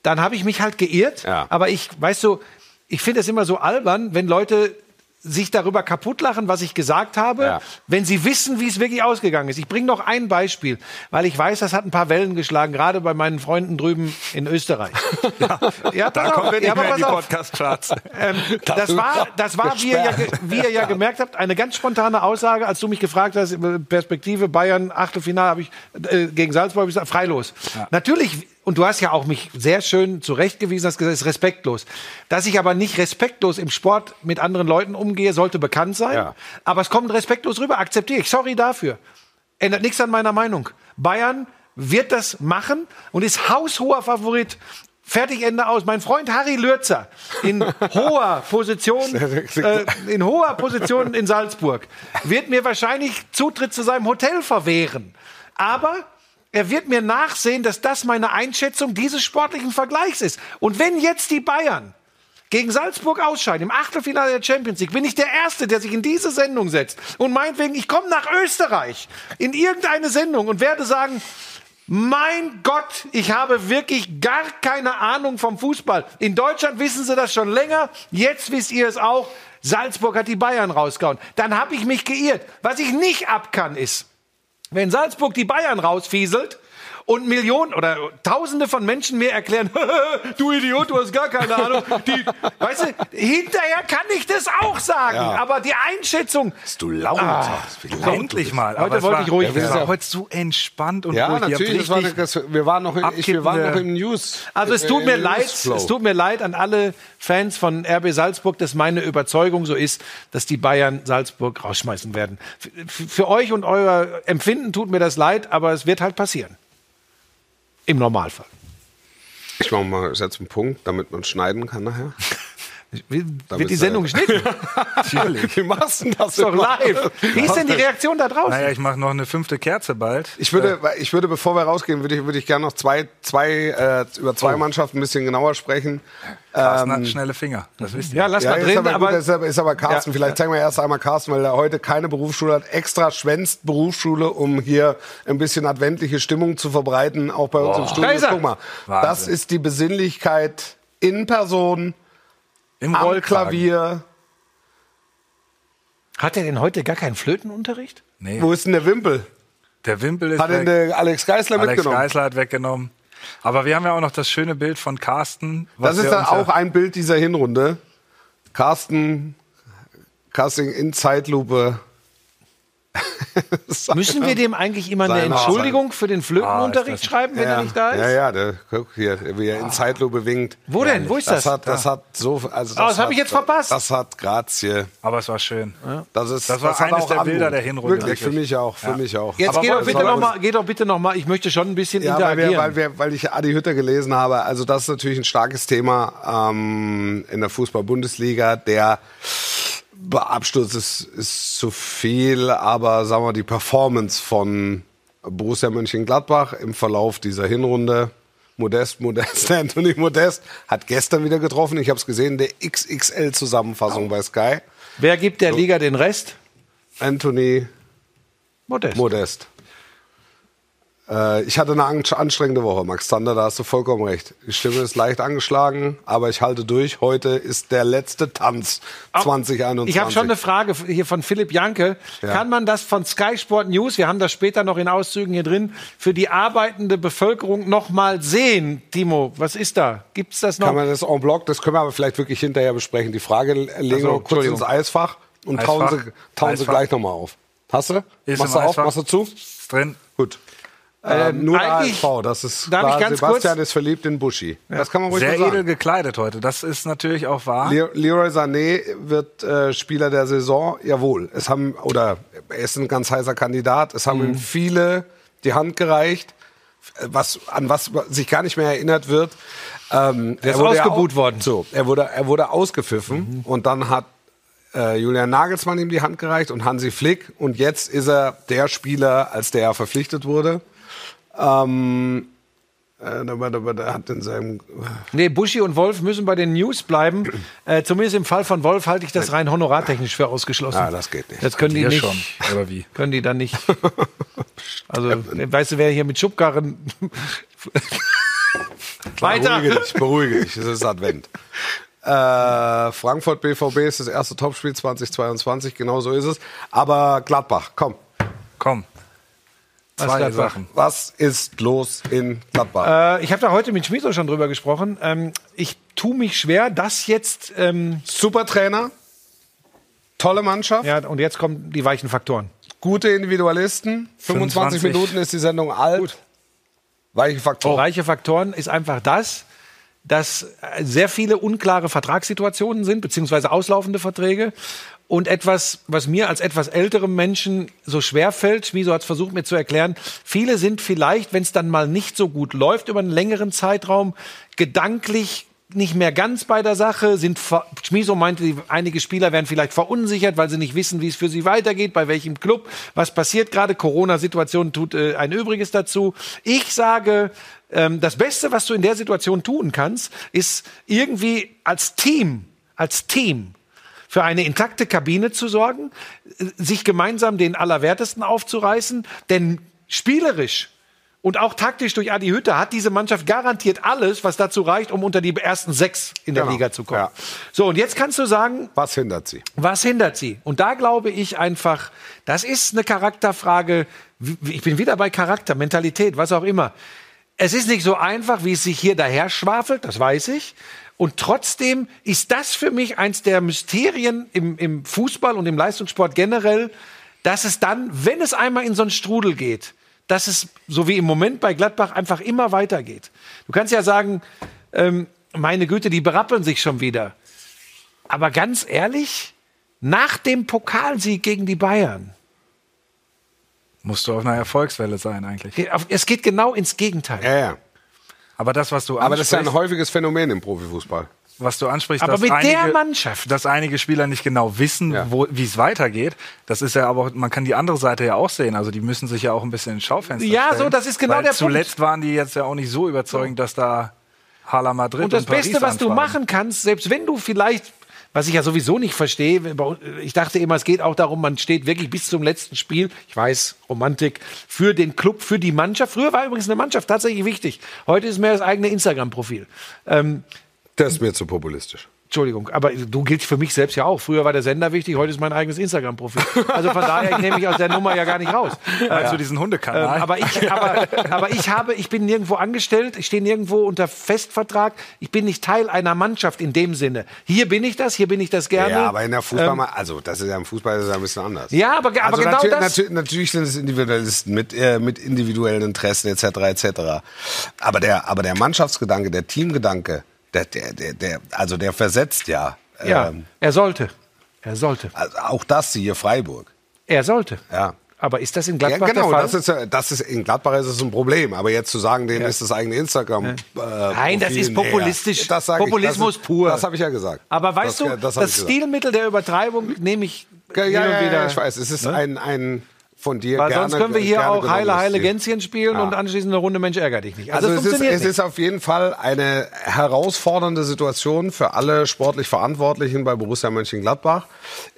dann habe ich mich halt geirrt. Ja. Aber ich, weißt du, ich finde es immer so albern, wenn Leute sich darüber kaputtlachen, was ich gesagt habe, Ja. wenn sie wissen, wie es wirklich ausgegangen ist. Ich bringe noch ein Beispiel, weil ich weiß, das hat ein paar Wellen geschlagen, gerade bei meinen Freunden drüben in Österreich. Ja, ja Da kommen auf, wir nicht ja, mehr in die. Podcast-Charts. Ähm, das war, das war wie, ihr ja, wie ihr ja gemerkt habt, eine ganz spontane Aussage, als du mich gefragt hast, äh, Perspektive Bayern, Achtelfinale, habe ich äh, gegen Salzburg hab ich gesagt, freilos. Natürlich, und du hast ja auch mich sehr schön zurechtgewiesen, hast gesagt, es ist respektlos. Dass ich aber nicht respektlos im Sport mit anderen Leuten umgehe, sollte bekannt sein. Ja. Aber es kommt respektlos rüber, akzeptiere ich. Sorry dafür. Ändert nichts an meiner Meinung. Bayern wird das machen und ist haushoher Favorit. Fertig, Ende aus. Mein Freund Harry Lürzer in hoher Position, äh, in hoher Position in Salzburg wird mir wahrscheinlich Zutritt zu seinem Hotel verwehren. Aber er wird mir nachsehen, dass das meine Einschätzung dieses sportlichen Vergleichs ist. Und wenn jetzt die Bayern gegen Salzburg ausscheiden im Achtelfinale der Champions League, bin ich der Erste, der sich in diese Sendung setzt und meinetwegen, ich komme nach Österreich in irgendeine Sendung und werde sagen, mein Gott, ich habe wirklich gar keine Ahnung vom Fußball. In Deutschland wissen sie das schon länger, jetzt wisst ihr es auch. Salzburg hat die Bayern rausgehauen. Dann habe ich mich geirrt. Was ich nicht ab kann, ist, wenn Salzburg die Bayern rausfieselt und Millionen oder Tausende von Menschen mir erklären, du Idiot, du hast gar keine Ahnung. Die, weißt du, hinterher kann ich das auch sagen, aber die Einschätzung, Bist du laut? Du Endlich mal. Heute Aber es wollte war, ich ruhig es werden. war heute so entspannt und Ja, ruhig. Natürlich. War eine, das, wir waren noch, in, ich, wir waren noch im News. Also es äh, tut mir leid, es tut mir leid an alle Fans von RB Salzburg, dass meine Überzeugung so ist, dass die Bayern Salzburg rausschmeißen werden. Für, für euch und euer Empfinden tut mir das leid, aber es wird halt passieren. Im Normalfall. Ich mache mal jetzt einen Punkt, damit man schneiden kann nachher. Wird Damit die Sendung geschnitten? Wie machst du denn das? Ist doch live. Wie ist denn die Reaktion da draußen? Naja, ich mache noch eine fünfte Kerze bald. Ich würde, ich würde, bevor wir rausgehen, würde ich, würde ich gerne noch zwei, zwei, äh, über Oh. zwei Mannschaften ein bisschen genauer sprechen. Carsten hat schnelle Finger. Das wisst ihr. ja, lass Ja, mal ist drin, aber, aber, gut, ist aber, ist aber Carsten. Ja. Vielleicht zeigen wir erst einmal Carsten, weil er heute keine Berufsschule hat. Extra schwänzt Berufsschule, um hier ein bisschen adventliche Stimmung zu verbreiten, auch bei uns im Studio. Guck mal, Wahnsinn. das ist die Besinnlichkeit in Person, Im am Rollkragen. Klavier. hat er denn heute gar keinen Flötenunterricht? Nee, Wo ist denn der Wimpel? der Wimpel ist Hat weg. der Alex Geisler Alex mitgenommen? Geisler hat weggenommen. Aber wir haben ja auch noch das schöne Bild von Carsten. was Das ist dann auch ein Bild dieser Hinrunde. Carsten, Casting in Zeitlupe. Müssen wir dem eigentlich immer eine Entschuldigung für den Flötenunterricht Ah, das- schreiben, wenn er nicht da ist? Ja, ja, der, guck hier, wie er in Zeitlupe winkt. Wo denn? Wo ist das? Das hat, das hat so, also das hab hat- ich jetzt verpasst. Das hat Grazie. Aber es war schön. Das ist, Das war hat eines auch der Bilder Anmut. der Hinrunde, Wirklich, für mich auch, für mich auch. Jetzt Aber geh doch, bitte war- noch mal, geh doch bitte noch mal. Ich möchte schon ein bisschen Ja, weil, interagieren. wir, weil, wir, weil ich Adi Hütter gelesen habe. Also das ist natürlich ein starkes Thema ähm, in der Fußball-Bundesliga. Der Absturz ist, ist zu viel, aber sagen wir die Performance von Borussia Mönchengladbach im Verlauf dieser Hinrunde. Modest, Modest, Anthony Modest hat gestern wieder getroffen. Ich habe es gesehen, der XXL-Zusammenfassung bei Sky. Wer gibt der Liga den Rest? Anthony Modest. Modest. Äh, ich hatte eine an- anstrengende Woche, Max Zander, da hast du vollkommen recht. Die Stimme ist leicht angeschlagen, aber ich halte durch. Heute ist der letzte Tanz 2021. Ich habe schon eine Frage hier von Philipp Janke. Ja. Kann man das von Sky Sport News, wir haben das später noch in Auszügen hier drin, für die arbeitende Bevölkerung noch mal sehen? Timo, was ist da? Gibt's das noch? Kann man das en bloc, das können wir aber vielleicht wirklich hinterher besprechen. Die Frage legen Ach so, wir kurz Entschuldigung. ins Eisfach und tauen Eisfach. sie, tauen sie Eisfach. gleich nochmal auf. Hast du? Ist machst du auf? Eisfach. Machst du zu? Ist drin. Gut. Ähm, nur der eigentlich- ASV, das ist Darf klar. ich ganz Sebastian kurz- ist verliebt in Buschi. Das kann man ruhig Sehr sagen. edel gekleidet heute. Das ist natürlich auch wahr. Le Leroy Sané wird äh, Spieler der Saison. Jawohl. Es haben, oder er ist ein ganz heißer Kandidat. Es haben Mhm. ihm viele die Hand gereicht, was, an was sich gar nicht mehr erinnert wird. Ähm, ist er wurde ja ausgebuht au- worden. Mhm. So, er wurde, er wurde ausgepfiffen und dann hat äh, Julian Nagelsmann ihm die Hand gereicht und Hansi Flick. Und jetzt ist er der Spieler, als der er verpflichtet wurde. Ähm, äh, da war- da war- der hat in seinem Nee, Buschi und Wolf müssen bei den News bleiben. Äh, zumindest im Fall von Wolf halte ich das rein honorartechnisch für ausgeschlossen. Ah, das geht nicht. Das können die Hier nicht. schon. Oder wie? Können die dann nicht. Also, weißt du, wer hier mit Schubkarren. Weiter! Beruhige dich, beruhige dich. Es ist Advent. Äh, Frankfurt BVB ist das erste Topspiel 2022, genau so ist es. Aber Gladbach, komm. Komm. Was Zwei Gladbach? Sachen. Was ist los in Gladbach? Äh, ich habe da heute mit Schmieso schon drüber gesprochen. Ähm, ich tue mich schwer, das jetzt. Ähm, Super Trainer, tolle Mannschaft, ja, und jetzt kommen die weichen Faktoren. gute Individualisten. 25 25. Minuten ist die Sendung alt. Weiche Faktoren. Reiche Faktoren ist einfach das, dass äh, sehr viele unklare Vertragssituationen sind, beziehungsweise auslaufende Verträge. Und etwas, was mir als etwas älterem Menschen so schwer fällt, Schmiso hat es versucht mir zu erklären, viele sind vielleicht, wenn es dann mal nicht so gut läuft über einen längeren Zeitraum, gedanklich nicht mehr ganz bei der Sache, sind Schmiso meinte, einige Spieler werden vielleicht verunsichert, weil sie nicht wissen, wie es für sie weitergeht, bei welchem Club, was passiert gerade. Corona-Situation tut äh, ein Übriges dazu. Ich sage, ähm, das Beste, was du in der Situation tun kannst, ist irgendwie als Team, als Team für eine intakte Kabine zu sorgen, äh, sich gemeinsam den Allerwertesten aufzureißen, denn spielerisch und auch taktisch durch Adi Hütter hat diese Mannschaft garantiert alles, was dazu reicht, um unter die ersten sechs in der Genau. Liga zu kommen. Ja. So, und jetzt kannst du sagen, Was hindert sie? was hindert sie? Und da glaube ich einfach, das ist eine Charakterfrage. Ich bin wieder bei Charakter, Mentalität, was auch immer. Es ist nicht so einfach, wie es sich hier daher schwafelt, das weiß ich. Und trotzdem ist das für mich eins der Mysterien im, im Fußball und im Leistungssport generell, dass es dann, wenn es einmal in so einen Strudel geht, dass es, so wie im Moment bei Gladbach, einfach immer weitergeht. Du kannst ja sagen, ähm, meine Güte, die berappeln sich schon wieder. Aber ganz ehrlich, nach dem Pokalsieg gegen die Bayern, Musst du auf einer Erfolgswelle sein eigentlich. es geht genau ins Gegenteil. Ja, ja. Aber das, was du Aber das ist ja ein häufiges Phänomen im Profifußball. was du ansprichst, Aber dass mit einige, der Mannschaft. dass einige Spieler nicht genau wissen, Ja. wo, wie es weitergeht. Das ist ja aber, man kann die andere Seite ja auch sehen. Also die müssen sich ja auch ein bisschen ins Schaufenster Ja, stellen. so, das ist genau weil der Punkt. Zuletzt waren die jetzt ja auch nicht so überzeugend, dass da Hala Madrid Und das Paris Beste, was du machen kannst, selbst wenn du vielleicht, was ich ja sowieso nicht verstehe, ich dachte immer, es geht auch darum, man steht wirklich bis zum letzten Spiel, ich weiß, Romantik, für den Club, für die Mannschaft. Früher war übrigens eine Mannschaft tatsächlich wichtig. Heute ist mehr das eigene Instagram-Profil. Ähm, Das ist mir zu populistisch. Entschuldigung, aber du giltst für mich selbst ja auch. Früher war der Sender wichtig, heute ist mein eigenes Instagram-Profil. Also von daher, ich nehme mich aus der Nummer ja gar nicht raus. Also diesen Ähm, Hundekanal. aber, ich, aber, aber ich habe, ich bin nirgendwo angestellt, ich stehe nirgendwo unter Festvertrag, ich bin nicht Teil einer Mannschaft in dem Sinne. Hier bin ich das, hier bin ich das gerne. Ja, aber in der Fußball, also das ist ja im Fußball ist ja ein bisschen anders. Ja, aber, aber also genau natür das. natür natürlich sind es Individualisten mit, äh, mit individuellen Interessen etc. etc. Aber der, aber der Mannschaftsgedanke, der Teamgedanke, der, der, der, der also der versetzt ja. ja, ähm, er sollte. Er sollte. also auch das siehe Freiburg. Er sollte. Ja. Aber ist das in Ja, Gladbach genau, der Fall? das ist, ja- das ist in Gladbach ist es ein Problem. Aber jetzt zu sagen, denen ist das eigene Instagram. Äh, Nein, das ist populistisch. Das sag ich, Populismus das ist, pur. Das habe ich ja gesagt. aber weißt das, du, das, das. Stilmittel der Übertreibung nehme ich Ja, ja, ja, wieder. ja, ich weiß. Es ist ein, ein von dir Weil gerne, sonst können wir hier auch Heile, Heile. Gänschen spielen und anschließend eine Runde Mensch ärger dich nicht. Also, Also es ist, es nicht. ist auf jeden Fall eine herausfordernde Situation für alle sportlich Verantwortlichen bei Borussia Mönchengladbach.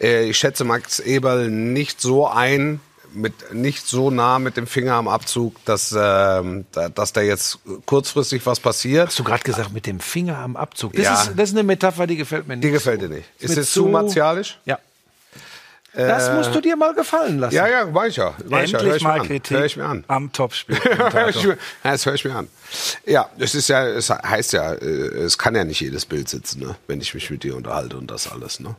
Äh, Ich schätze Max Eberl nicht so ein, mit nicht so nah mit dem Finger am Abzug, dass, ähm, da- dass da jetzt kurzfristig was passiert. Hast du gerade gesagt, mit dem Finger am Abzug? Das, Ja. ist, das ist eine Metapher, die gefällt mir nicht. Die gefällt dir nicht. Ist mir es zu martialisch? Ja. Das musst du dir mal gefallen lassen. Ja, ja, weiß ich ja. Weiß ich ja. Hör Endlich ich mal an. Kritik Hör ich mir an. am Topspiel. Hör ich mir- Ja, das höre ich mir an. Ja, es ist ja, es heißt ja, äh, es kann ja nicht jedes Bild sitzen, ne? wenn ich mich mit dir unterhalte und das alles. Ne?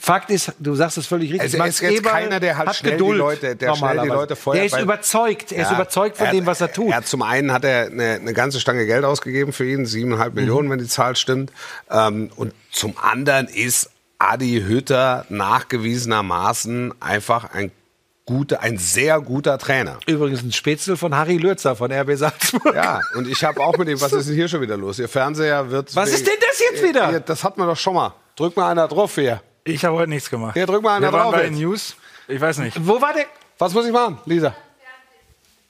Fakt ist, du sagst es völlig richtig. Es ist Max jetzt Eberl keiner, der halt hat schnell die Geduld, Leute- der schnell die. Leute feuert, Der ist überzeugt. Er ist Ja, überzeugt von er dem, was er tut. Er zum einen hat er eine, eine ganze Stange Geld ausgegeben für ihn, siebeneinhalb Mhm. Millionen, wenn die Zahl stimmt. Ähm, und zum anderen ist Adi Hütter nachgewiesenermaßen einfach ein guter, ein sehr guter Trainer. Übrigens ein Spätzle von Harry Lürzer von RB Salzburg. Ja, und ich habe auch mit ihm, was ist denn hier schon wieder los? Ihr Fernseher wird. Was ist denn das jetzt wieder? Ja, das hat man doch schon mal. Drück mal einer drauf hier. Ich habe heute nichts gemacht. Hier, drück mal einer Wir waren drauf bei jetzt. News. Ich weiß nicht. Wo war der? Was muss ich machen, Lisa?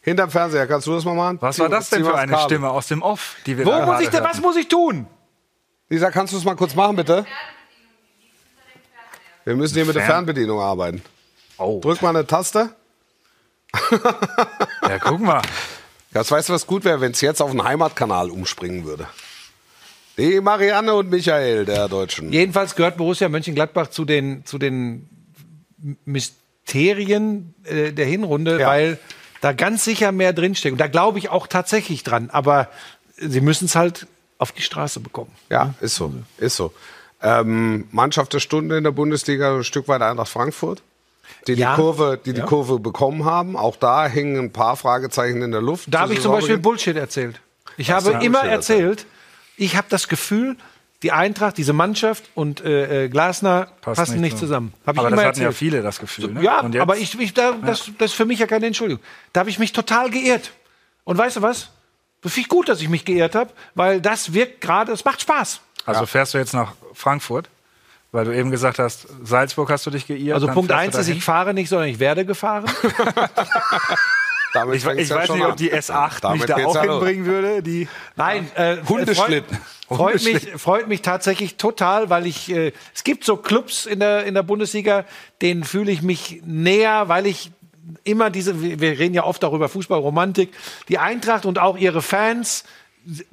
Hinterm Fernseher, kannst du das mal machen? Was war das denn für eine Kabel. Stimme aus dem Off, die wir Wo da muss ich denn, was muss ich tun? Lisa, kannst du es mal kurz machen, bitte? Wir müssen hier mit der Fern- Fernbedienung arbeiten. Oh. Drück mal eine Taste. Ja, guck mal. Das weißt du, was gut wäre, wenn es jetzt auf den Heimatkanal umspringen würde. Die Marianne und Michael, der Deutschen. Jedenfalls gehört Borussia Mönchengladbach zu den, zu den Mysterien äh, der Hinrunde, Ja. weil da ganz sicher mehr drinsteckt. Und da glaube ich auch tatsächlich dran. Aber sie müssen es halt auf die Straße bekommen. Ja, ist so, ist so. Ähm, Mannschaft der Stunde in der Bundesliga, ein Stück weit Eintracht Frankfurt, die Ja. die Kurve, die die Ja. Kurve bekommen haben. Auch da hängen ein paar Fragezeichen in der Luft. Da habe ich zum Beispiel Bullshit erzählt. Ich habe immer erzählt, ich habe das Gefühl, die Eintracht, diese Mannschaft und äh, äh, Glasner Passt passen nicht nicht so. zusammen. Hab ich Aber immer das hatten ja erzählt. viele, das Gefühl. Ne? Ja, aber ich, ich, da, das, das ist für mich ja keine Entschuldigung. Da habe ich mich total geirrt. Und weißt du was? Das finde ich gut, dass ich mich geirrt habe, weil das wirkt gerade, es macht Spaß. Also fährst du jetzt nach Frankfurt? Weil du eben gesagt hast, Salzburg hast du dich geirrt. Also Punkt eins ist, ich fahre nicht, sondern ich werde gefahren. Damit Ich, ich ja weiß nicht, an. ob die S8 Damit mich da auch ja los. hinbringen würde. Die Nein, äh, Hundeschlitten. Freut, freut, mich, freut mich tatsächlich total, weil ich äh, es gibt so Clubs in der in der Bundesliga, denen fühle ich mich näher, weil ich immer diese wir wir reden ja oft darüber Fußballromantik, die Eintracht und auch ihre Fans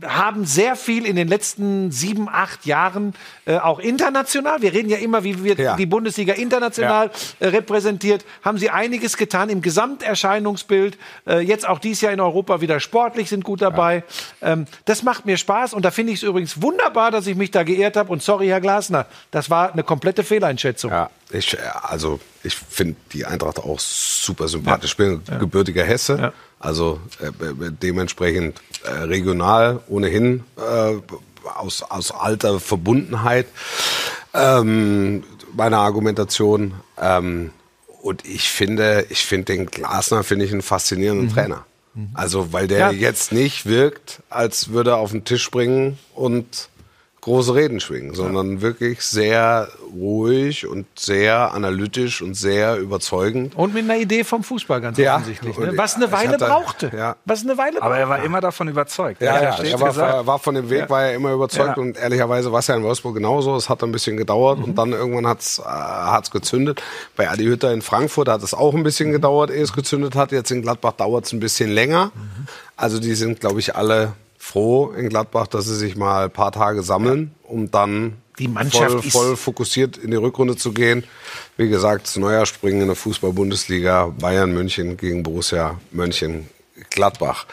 haben sehr viel in den letzten sieben, acht Jahren äh, auch international. Wir reden ja immer, wie wird Ja. die Bundesliga international äh, repräsentiert. Haben sie einiges getan im Gesamterscheinungsbild. Äh, jetzt auch dieses Jahr in Europa wieder sportlich sind gut dabei. Ähm, das macht mir Spaß und da finde ich es übrigens wunderbar, dass ich mich da geehrt habe. Und sorry, Herr Glasner, das war eine komplette Fehleinschätzung. Ja, ich, äh, also ich finde die Eintracht auch super sympathisch. Ich bin gebürtiger Hesse, Ja. Also äh, be- dementsprechend äh, regional ohnehin äh, aus, aus alter Verbundenheit ähm, meiner Argumentation. Ähm, und ich finde, ich finde den Glasner finde ich einen faszinierenden Trainer. Also weil der Ja. jetzt nicht wirkt, als würde er auf den Tisch springen und große Reden schwingen, sondern wirklich sehr ruhig und sehr analytisch und sehr überzeugend. Und mit einer Idee vom Fußball ganz Ja. offensichtlich. Ne? Was eine Weile hatte- brauchte. ja. Was eine Weile aber er brauchte. war immer davon überzeugt. Ja, Er ja, hat er war, war von dem Weg, Ja. war er immer überzeugt Ja. und ehrlicherweise war es ja in Wolfsburg genauso. Es hat ein bisschen gedauert Mhm. und dann irgendwann hat's äh, hat's gezündet. Bei Adi Hütter in Frankfurt hat es auch ein bisschen gedauert, ehe es gezündet hat. Jetzt in Gladbach dauert es ein bisschen länger. Mhm. Also die sind, glaube ich, alle froh in Gladbach, dass sie sich mal ein paar Tage sammeln, um dann Die Mannschaft voll, voll fokussiert in die Rückrunde zu gehen. Wie gesagt, das Neujahrspringen in der Fußball-Bundesliga, Bayern München gegen Borussia Mönchengladbach.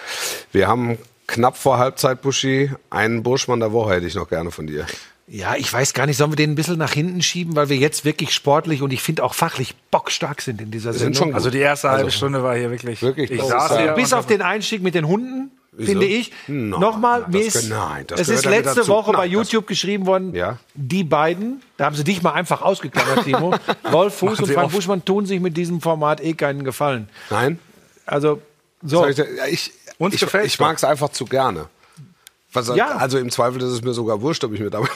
Wir haben knapp vor Halbzeit, Buschi, einen Burschmann der Woche hätte ich noch gerne von dir. Ja, ich weiß gar nicht, sollen wir den ein bisschen nach hinten schieben, weil wir jetzt wirklich sportlich und ich finde auch fachlich bockstark sind in dieser sind Sendung. Also die erste halbe Stunde war hier wirklich. Wirklich, ich saß hier Bis auf den Einstieg mit den Hunden, finde ich. Nein, Nochmal, das ist, nein, das es ist letzte dazu. Woche bei Nein, das- YouTube geschrieben worden, Ja. die beiden, da haben sie dich mal einfach ausgeklammert, Timo, Wolf Fuß und Frank oft. Buschmann tun sich mit diesem Format eh keinen Gefallen. Nein? Also, so. Ich, ich, Uns ich, gefällt's ich mag es einfach zu gerne. Was, Ja. Also im Zweifel ist es mir sogar wurscht, ob ich mir damit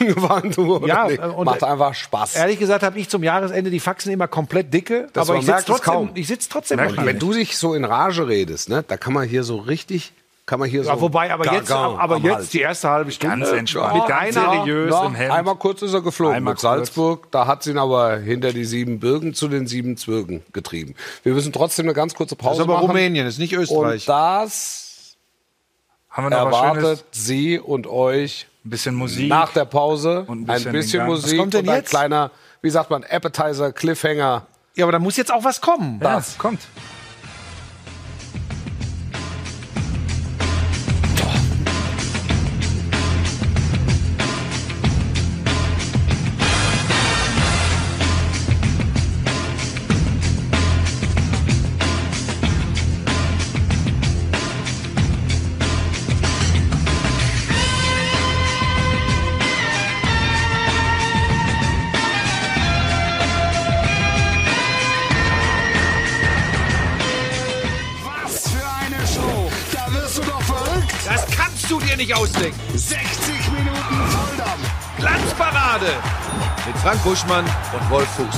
tue oder Ja, nicht. und- Macht einfach Spaß. Ehrlich gesagt habe ich zum Jahresende die Faxen immer komplett dicke, Das aber ich sitze trotzdem, kaum. ich sitz trotzdem. Wenn du dich so in Rage redest, ne, da kann man hier so richtig, kann man hier so. Ja, wobei, aber jetzt, aber jetzt die erste halbe Stunde. Ganz entspannt, Mit ganz einer, seriös Ja, im Hemd. Einmal kurz ist er geflogen Einmal mit kurz. Salzburg. Da hat sie ihn aber hinter die sieben Birken zu den sieben Zwirken getrieben. Wir müssen trotzdem eine ganz kurze das Pause ist aber machen. Rumänien, das ist nicht Österreich. Und das Haben wir noch was Schönes? erwartet sie und euch Ein bisschen Musik. nach der Pause Und ein ein bisschen bisschen, den Gang. Musik Was kommt denn und ein jetzt? kleiner, wie sagt man, Appetizer, Cliffhanger. ja, aber da muss jetzt auch was kommen. ja, kommt. Buschmann und Wolf Fuß.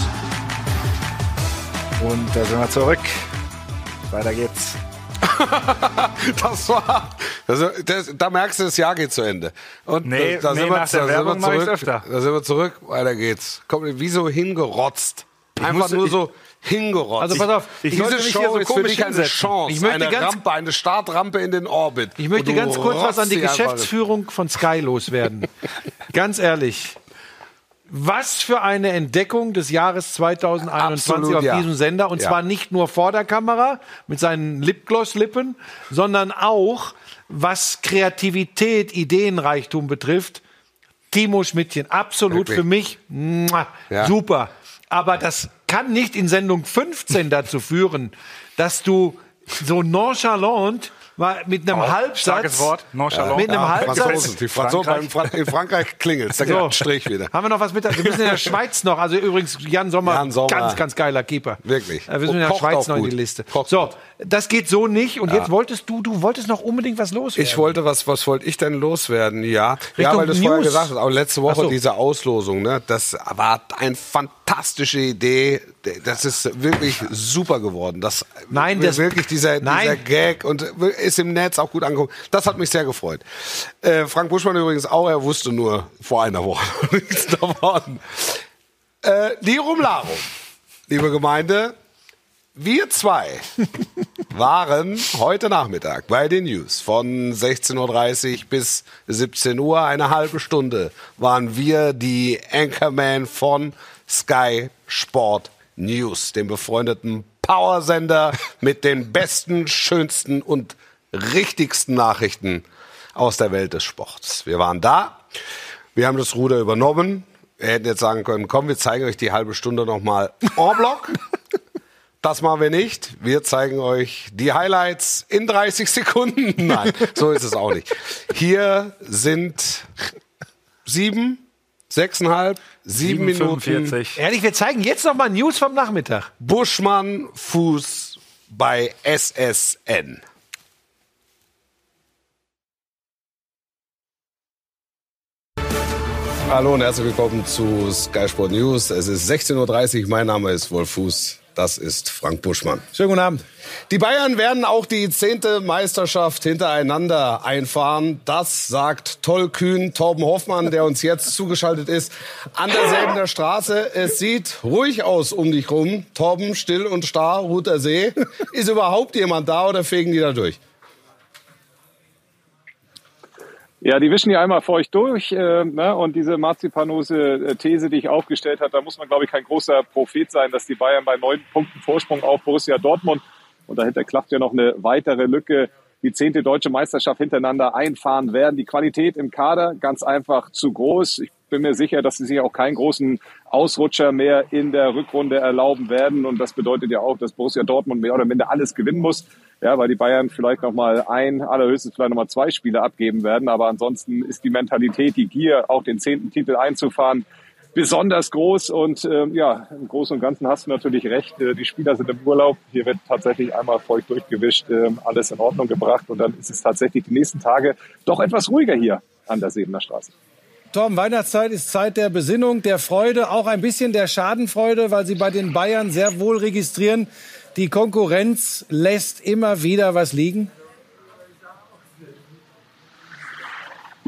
Und da sind wir zurück. Weiter geht's. Das war. Also, das, da merkst du, das Jahr geht zu Ende. Und Nee, da, da nee, sind wir, nach der da sind wir zurück. öfter. Da sind wir zurück. Weiter geht's. Kommt wie so hingerotzt. Einfach musste- nur ich- so hingerotzt. Also pass auf, ich Diese mich Show hier so ist für komisch dich eine hinsetzen. Chance, Ich möchte eine ganz- Rampe, eine Startrampe in den Orbit. Ich möchte ganz kurz was an die Geschäftsführung von Sky loswerden. ganz ehrlich. Was für eine Entdeckung des Jahres 2021 Absolut, auf ja. diesem Sender. Und Ja. zwar nicht nur vor der Kamera mit seinen Lipgloss-Lippen, sondern auch, was Kreativität, Ideenreichtum betrifft. Timo Schmidtchen, absolut Wirklich. für mich muah, Ja. super. Aber das kann nicht in Sendung 15 dazu führen, dass du so nonchalant mal mit einem Halbsatz, starkes Wort, nonchalant. mit einem Ja, Halbsatz, Franzosen, die Franzosen beim Fra in Frankreich klingelt. Da geht So. ein Strich wieder. haben wir noch was mit? Wir müssen in der Schweiz noch. Also übrigens, Jan Sommer, Jan Sommer. ganz, ganz geiler Keeper. Wirklich. Äh, Wir müssen Und in der Schweiz noch in die Liste. Kocht so, gut. Das geht so nicht. Und jetzt wolltest du, du wolltest noch unbedingt was loswerden. Ich wollte was, was wollte ich denn loswerden? Ja, ja, Richtung weil du es vorher gesagt hast, auch letzte Woche so. diese Auslosung, ne, das war eine fantastische Idee. Das ist wirklich super geworden. Das Nein, das- wirklich dieser, Nein. dieser Gag und ist im Netz auch gut angekommen. Das hat mich sehr gefreut. Äh, Frank Buschmann übrigens auch, er wusste nur vor einer Woche nichts davon. Äh, Lirum Larum, liebe Gemeinde, wir zwei waren heute Nachmittag bei den News von 16.30 Uhr bis 17 Uhr, eine halbe Stunde, waren wir die Anchorman von Sky Sport News, dem befreundeten Powersender mit den besten, schönsten und richtigsten Nachrichten aus der Welt des Sports. Wir waren da, wir haben das Ruder übernommen. Wir hätten jetzt sagen können, komm, wir zeigen euch die halbe Stunde nochmal en bloc. Das machen wir nicht. Wir zeigen euch die Highlights in 30 Sekunden. Nein, so ist es auch nicht. Hier sind sieben, sechseinhalb, sieben Minuten 45. Ehrlich, wir zeigen jetzt noch mal News vom Nachmittag. Buschmann Fuß bei SSN. Hallo und herzlich willkommen zu Sky Sport News. Es ist 16.30 Uhr. Mein Name ist Wolf Fuß. Das ist Frank Buschmann. Schönen guten Abend. Die Bayern werden auch die zehnte Meisterschaft hintereinander einfahren. Das sagt tollkühn Torben Hoffmann, der uns jetzt zugeschaltet ist, an derselben der Straße. Es sieht ruhig aus um dich rum. Torben, still und starr, ruht der See. Ist überhaupt jemand da oder fegen die da durch? Ja, die wischen ja einmal feucht durch. Äh, ne? Und diese marzipanose äh, These, die ich aufgestellt habe, da muss man, glaube ich, kein großer Prophet sein, dass die Bayern bei neun Punkten Vorsprung auf Borussia Dortmund und dahinter klafft ja noch eine weitere Lücke, die zehnte deutsche Meisterschaft hintereinander einfahren werden. Die Qualität im Kader ganz einfach zu groß. Ich bin mir sicher, dass sie sich auch keinen großen Ausrutscher mehr in der Rückrunde erlauben werden. Und das bedeutet ja auch, dass Borussia Dortmund mehr oder minder alles gewinnen muss. Ja, weil die Bayern vielleicht noch mal ein, allerhöchstens vielleicht noch mal zwei Spiele abgeben werden. Aber ansonsten ist die Mentalität, die Gier, auch den zehnten Titel einzufahren, besonders groß. Und ähm, ja, im Großen und Ganzen hast du natürlich recht. Äh, die Spieler sind im Urlaub. Hier wird tatsächlich einmal feucht durchgewischt, ähm, alles in Ordnung gebracht. Und dann ist es tatsächlich die nächsten Tage doch etwas ruhiger hier an der Sebener Straße. Torben, Weihnachtszeit ist Zeit der Besinnung, der Freude, auch ein bisschen der Schadenfreude, weil Sie bei den Bayern sehr wohl registrieren, die Konkurrenz lässt immer wieder was liegen.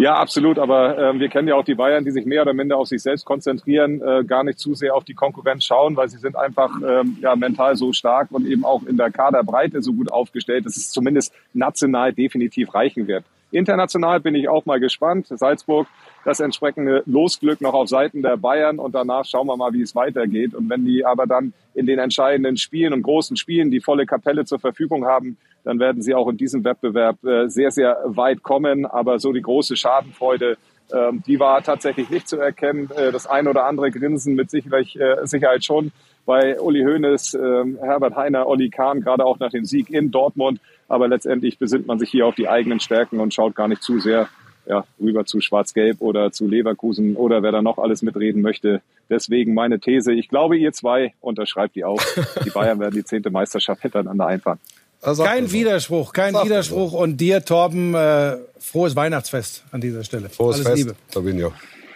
Ja, absolut. Aber ähm, wir kennen ja auch die Bayern, die sich mehr oder minder auf sich selbst konzentrieren, äh, gar nicht zu sehr auf die Konkurrenz schauen, weil sie sind einfach ähm, ja, mental so stark und eben auch in der Kaderbreite so gut aufgestellt, dass es zumindest national definitiv reichen wird. International bin ich auch mal gespannt. Salzburg, das entsprechende Losglück noch auf Seiten der Bayern und danach schauen wir mal, wie es weitergeht. Und wenn die aber dann in den entscheidenden Spielen und großen Spielen die volle Kapelle zur Verfügung haben, dann werden sie auch in diesem Wettbewerb äh, sehr, sehr weit kommen. Aber so die große Schadenfreude, ähm, die war tatsächlich nicht zu erkennen. Äh, das ein oder andere Grinsen mit äh, Sicherheit schon bei Uli Hoeneß, äh, Herbert Heiner, Olli Kahn, gerade auch nach dem Sieg in Dortmund. Aber letztendlich besinnt man sich hier auf die eigenen Stärken und schaut gar nicht zu sehr ja, rüber zu Schwarz-Gelb oder zu Leverkusen oder wer da noch alles mitreden möchte. Deswegen meine These, ich glaube, ihr zwei unterschreibt die auch. Die Bayern werden die zehnte Meisterschaft hintereinander einfahren. Kein Widerspruch, kein Sagt er Widerspruch. Und dir, Torben, äh, frohes Weihnachtsfest an dieser Stelle. Frohes Alles Fest, Liebe. Sabinho.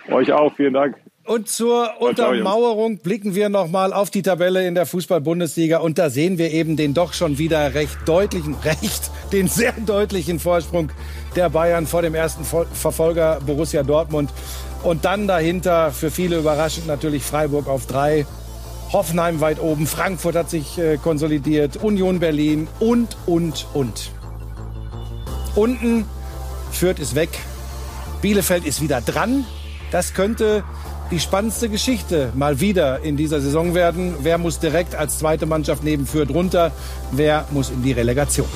Euch auch, vielen Dank. Und zur Untermauerung blicken wir nochmal auf die Tabelle in der Fußball-Bundesliga und da sehen wir eben den doch schon wieder recht deutlichen, recht, den sehr deutlichen Vorsprung der Bayern vor dem ersten Verfolger Borussia Dortmund. Und dann dahinter, für viele überraschend natürlich Freiburg auf drei, Hoffenheim weit oben, Frankfurt hat sich äh, konsolidiert, Union Berlin und, und, und. Unten, Fürth ist weg, Bielefeld ist wieder dran. Das könnte die spannendste Geschichte mal wieder in dieser Saison werden. Wer muss direkt als zweite Mannschaft neben Fürth runter? Wer muss in die Relegation?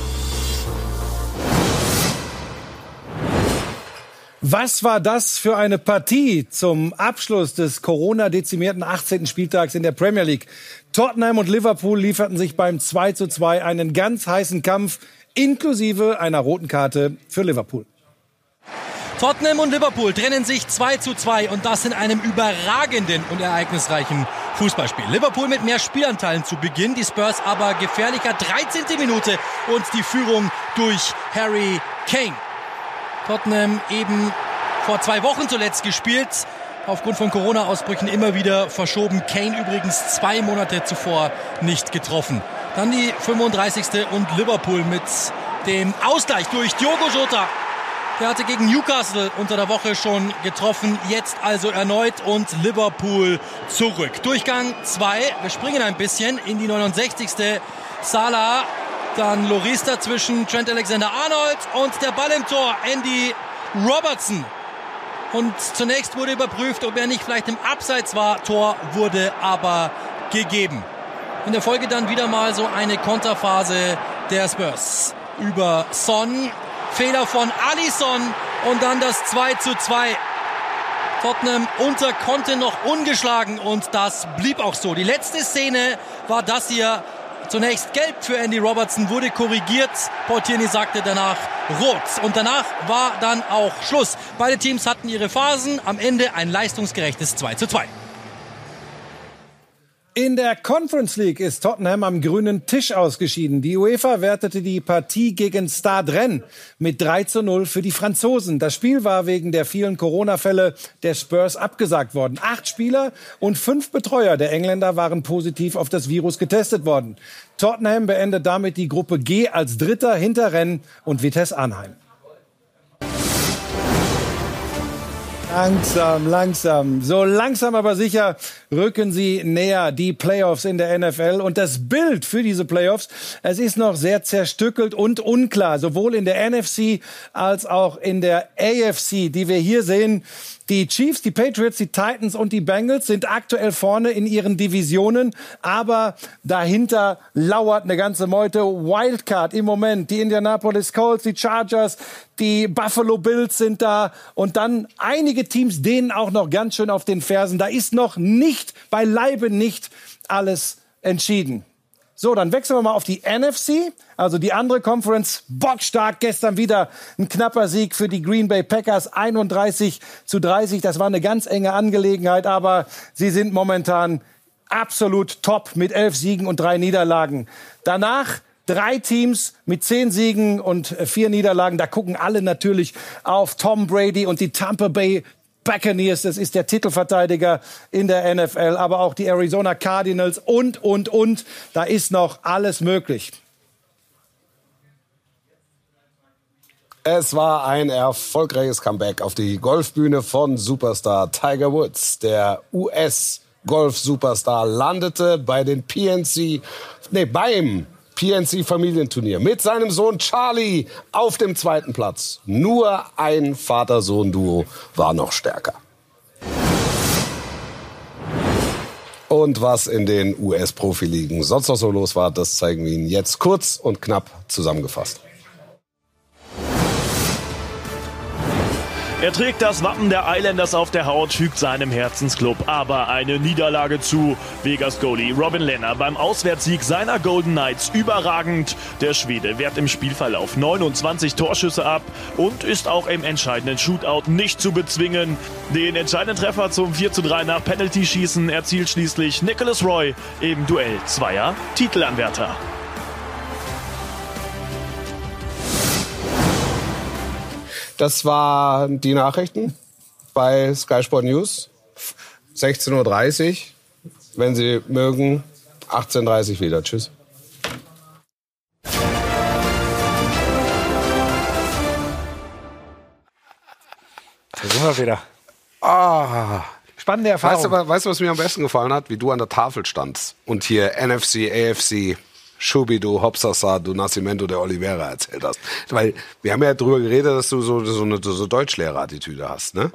Was war das für eine Partie zum Abschluss des Corona-dezimierten 18. Spieltags in der Premier League? Tottenham und Liverpool lieferten sich beim 2 zu 2 einen ganz heißen Kampf, inklusive einer roten Karte für Liverpool. Tottenham und Liverpool trennen sich 2 zu 2 und das in einem überragenden und ereignisreichen Fußballspiel. Liverpool mit mehr Spielanteilen zu Beginn, die Spurs aber gefährlicher 13. Minute und die Führung durch Harry Kane. Tottenham eben vor zwei Wochen zuletzt gespielt. Aufgrund von Corona-Ausbrüchen immer wieder verschoben. Kane übrigens zwei Monate zuvor nicht getroffen. Dann die 35. und Liverpool mit dem Ausgleich durch Diogo Jota. Der hatte gegen Newcastle unter der Woche schon getroffen. Jetzt also erneut und Liverpool zurück. Durchgang 2. Wir springen ein bisschen in die 69. Salah dann Loris dazwischen, Trent Alexander-Arnold und der Ball im Tor, Andy Robertson. Und zunächst wurde überprüft, ob er nicht vielleicht im Abseits war. Tor wurde aber gegeben. In der Folge dann wieder mal so eine Konterphase der Spurs. Über Son, Fehler von Alisson und dann das 2 zu 2. Tottenham unter Conte noch ungeschlagen und das blieb auch so. Die letzte Szene war das hier. Zunächst gelb für Andy Robertson, wurde korrigiert. Tierney sagte danach rot. Und danach war dann auch Schluss. Beide Teams hatten ihre Phasen. Am Ende ein leistungsgerechtes 2 zu 2. In der Conference League ist Tottenham am grünen Tisch ausgeschieden. Die UEFA wertete die Partie gegen Stade Rennes mit 3 zu 0 für die Franzosen. Das Spiel war wegen der vielen Corona-Fälle der Spurs abgesagt worden. Acht Spieler und fünf Betreuer der Engländer waren positiv auf das Virus getestet worden. Tottenham beendet damit die Gruppe G als Dritter hinter Rennes und Vitesse Arnheim. Langsam, langsam, so langsam aber sicher rücken sie näher, die Playoffs in der NFL. Und das Bild für diese Playoffs, es ist noch sehr zerstückelt und unklar, sowohl in der NFC als auch in der AFC, die wir hier sehen. Die Chiefs, die Patriots, die Titans und die Bengals sind aktuell vorne in ihren Divisionen, aber dahinter lauert eine ganze Meute Wildcard im Moment. Die Indianapolis Colts, die Chargers, die Buffalo Bills sind da und dann einige Teams denen auch noch ganz schön auf den Fersen. Da ist noch nicht, beileibe nicht alles entschieden. So, dann wechseln wir mal auf die NFC, also die andere Conference. Bockstark gestern wieder ein knapper Sieg für die Green Bay Packers, 31 zu 30. Das war eine ganz enge Angelegenheit, aber sie sind momentan absolut top mit elf Siegen und drei Niederlagen. Danach drei Teams mit zehn Siegen und vier Niederlagen. Da gucken alle natürlich auf Tom Brady und die Tampa Bay Buccaneers, das ist der Titelverteidiger in der NFL, aber auch die Arizona Cardinals und, und, und. Da ist noch alles möglich. Es war ein erfolgreiches Comeback auf die Golfbühne von Superstar Tiger Woods. Der US-Golf-Superstar landete bei den PNC, nee, beim PNC Familienturnier mit seinem Sohn Charlie auf dem zweiten Platz. Nur ein Vater-Sohn-Duo war noch stärker. Und was in den US-Profiligen sonst noch so los war, das zeigen wir Ihnen jetzt kurz und knapp zusammengefasst. Er trägt das Wappen der Islanders auf der Haut, fügt seinem Herzensclub aber eine Niederlage zu. Vegas Goalie Robin Lenner beim Auswärtssieg seiner Golden Knights überragend. Der Schwede wehrt im Spielverlauf 29 Torschüsse ab und ist auch im entscheidenden Shootout nicht zu bezwingen. Den entscheidenden Treffer zum 4 zu 3 nach Penalty-Schießen erzielt schließlich Nicholas Roy im Duell zweier Titelanwärter. Das waren die Nachrichten. bei Sky Sport News. 16.30 Uhr. Wenn Sie mögen, 18.30 Uhr wieder. Tschüss. Da sind wir wieder. Ah. Spannende Erfahrung. Weißt du, weißt du, was mir am besten gefallen hat? Wie du an der Tafel standst und hier NFC, AFC, Schubidu, Hopsasa, du Nascimento der Oliveira erzählt hast. Weil wir haben ja drüber geredet, dass du so, so eine so Deutschlehrer-Attitüde hast, ne?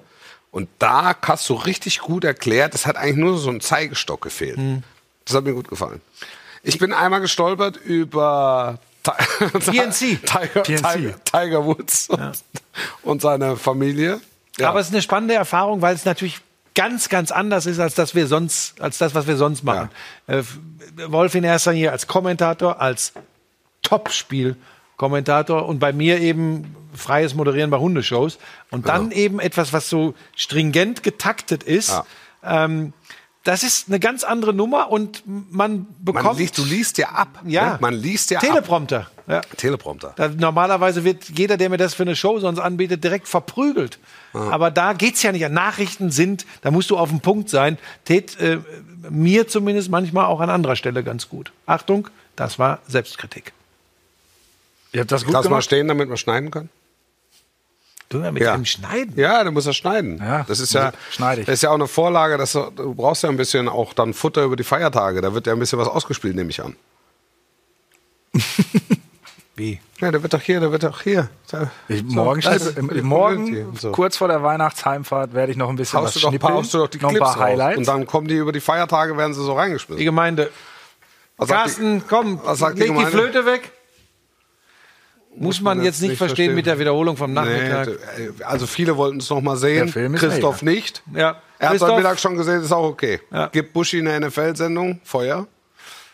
Und da hast du richtig gut erklärt, es hat eigentlich nur so ein Zeigestock gefehlt. Das hat mir gut gefallen. Ich bin einmal gestolpert über PNC. Tiger, Tiger, Tiger Woods und, und seine Familie. Ja. Aber es ist eine spannende Erfahrung, weil es natürlich ganz, ganz anders ist als das wir sonst, als das, was wir sonst machen. Äh, Wolf in erster Linie als Kommentator, als Topspiel-Kommentator und bei mir eben freies Moderieren bei Hundeshows und dann eben etwas, was so stringent getaktet ist. Ähm, das ist eine ganz andere Nummer und man bekommt. Man liest, du liest ja ab. Ja. Ne? Man liest ja ab. Teleprompter. Ja. Teleprompter. Da, normalerweise wird jeder, der mir das für eine Show sonst anbietet, direkt verprügelt. Aber da geht's ja nicht. Nachrichten sind, da musst du auf dem Punkt sein. Tät äh, mir zumindest manchmal auch an anderer Stelle ganz gut. Achtung, das war Selbstkritik. Ihr habt das gut Lass mal stehen, damit wir schneiden können. Du ja mit Ja. dem Schneiden. Ja, du musst das schneiden. Ja, das ist ja, schneide ich. das ist ja auch eine Vorlage, dass du, du brauchst ja ein bisschen auch dann Futter über die Feiertage. Da wird ja ein bisschen was ausgespielt, nehme ich an. Wie? Ja, der wird doch hier, der wird doch hier. Da, Ich, so, morgen, da schnipp- ist- im- im morgen so. kurz vor der Weihnachtsheimfahrt, werde ich noch ein bisschen haust was du, doch, ein paar- haust du doch die noch ein Clips paar Highlights. raus. Und dann kommen die über die Feiertage, werden sie so Die reingeschmissen. Gemeinde. Was Carsten, komm, was sagt die leg die Gemeinde? Flöte weg. Muss man jetzt nicht verstehen mit der Wiederholung vom Nachmittag. Nee, d- also viele wollten es noch mal sehen. Der Film ist Christoph nicht. Ja. Er hat heute? Mittag schon gesehen, ist auch okay. Ja. Gibt Buschi eine NFL-Sendung, Feuer.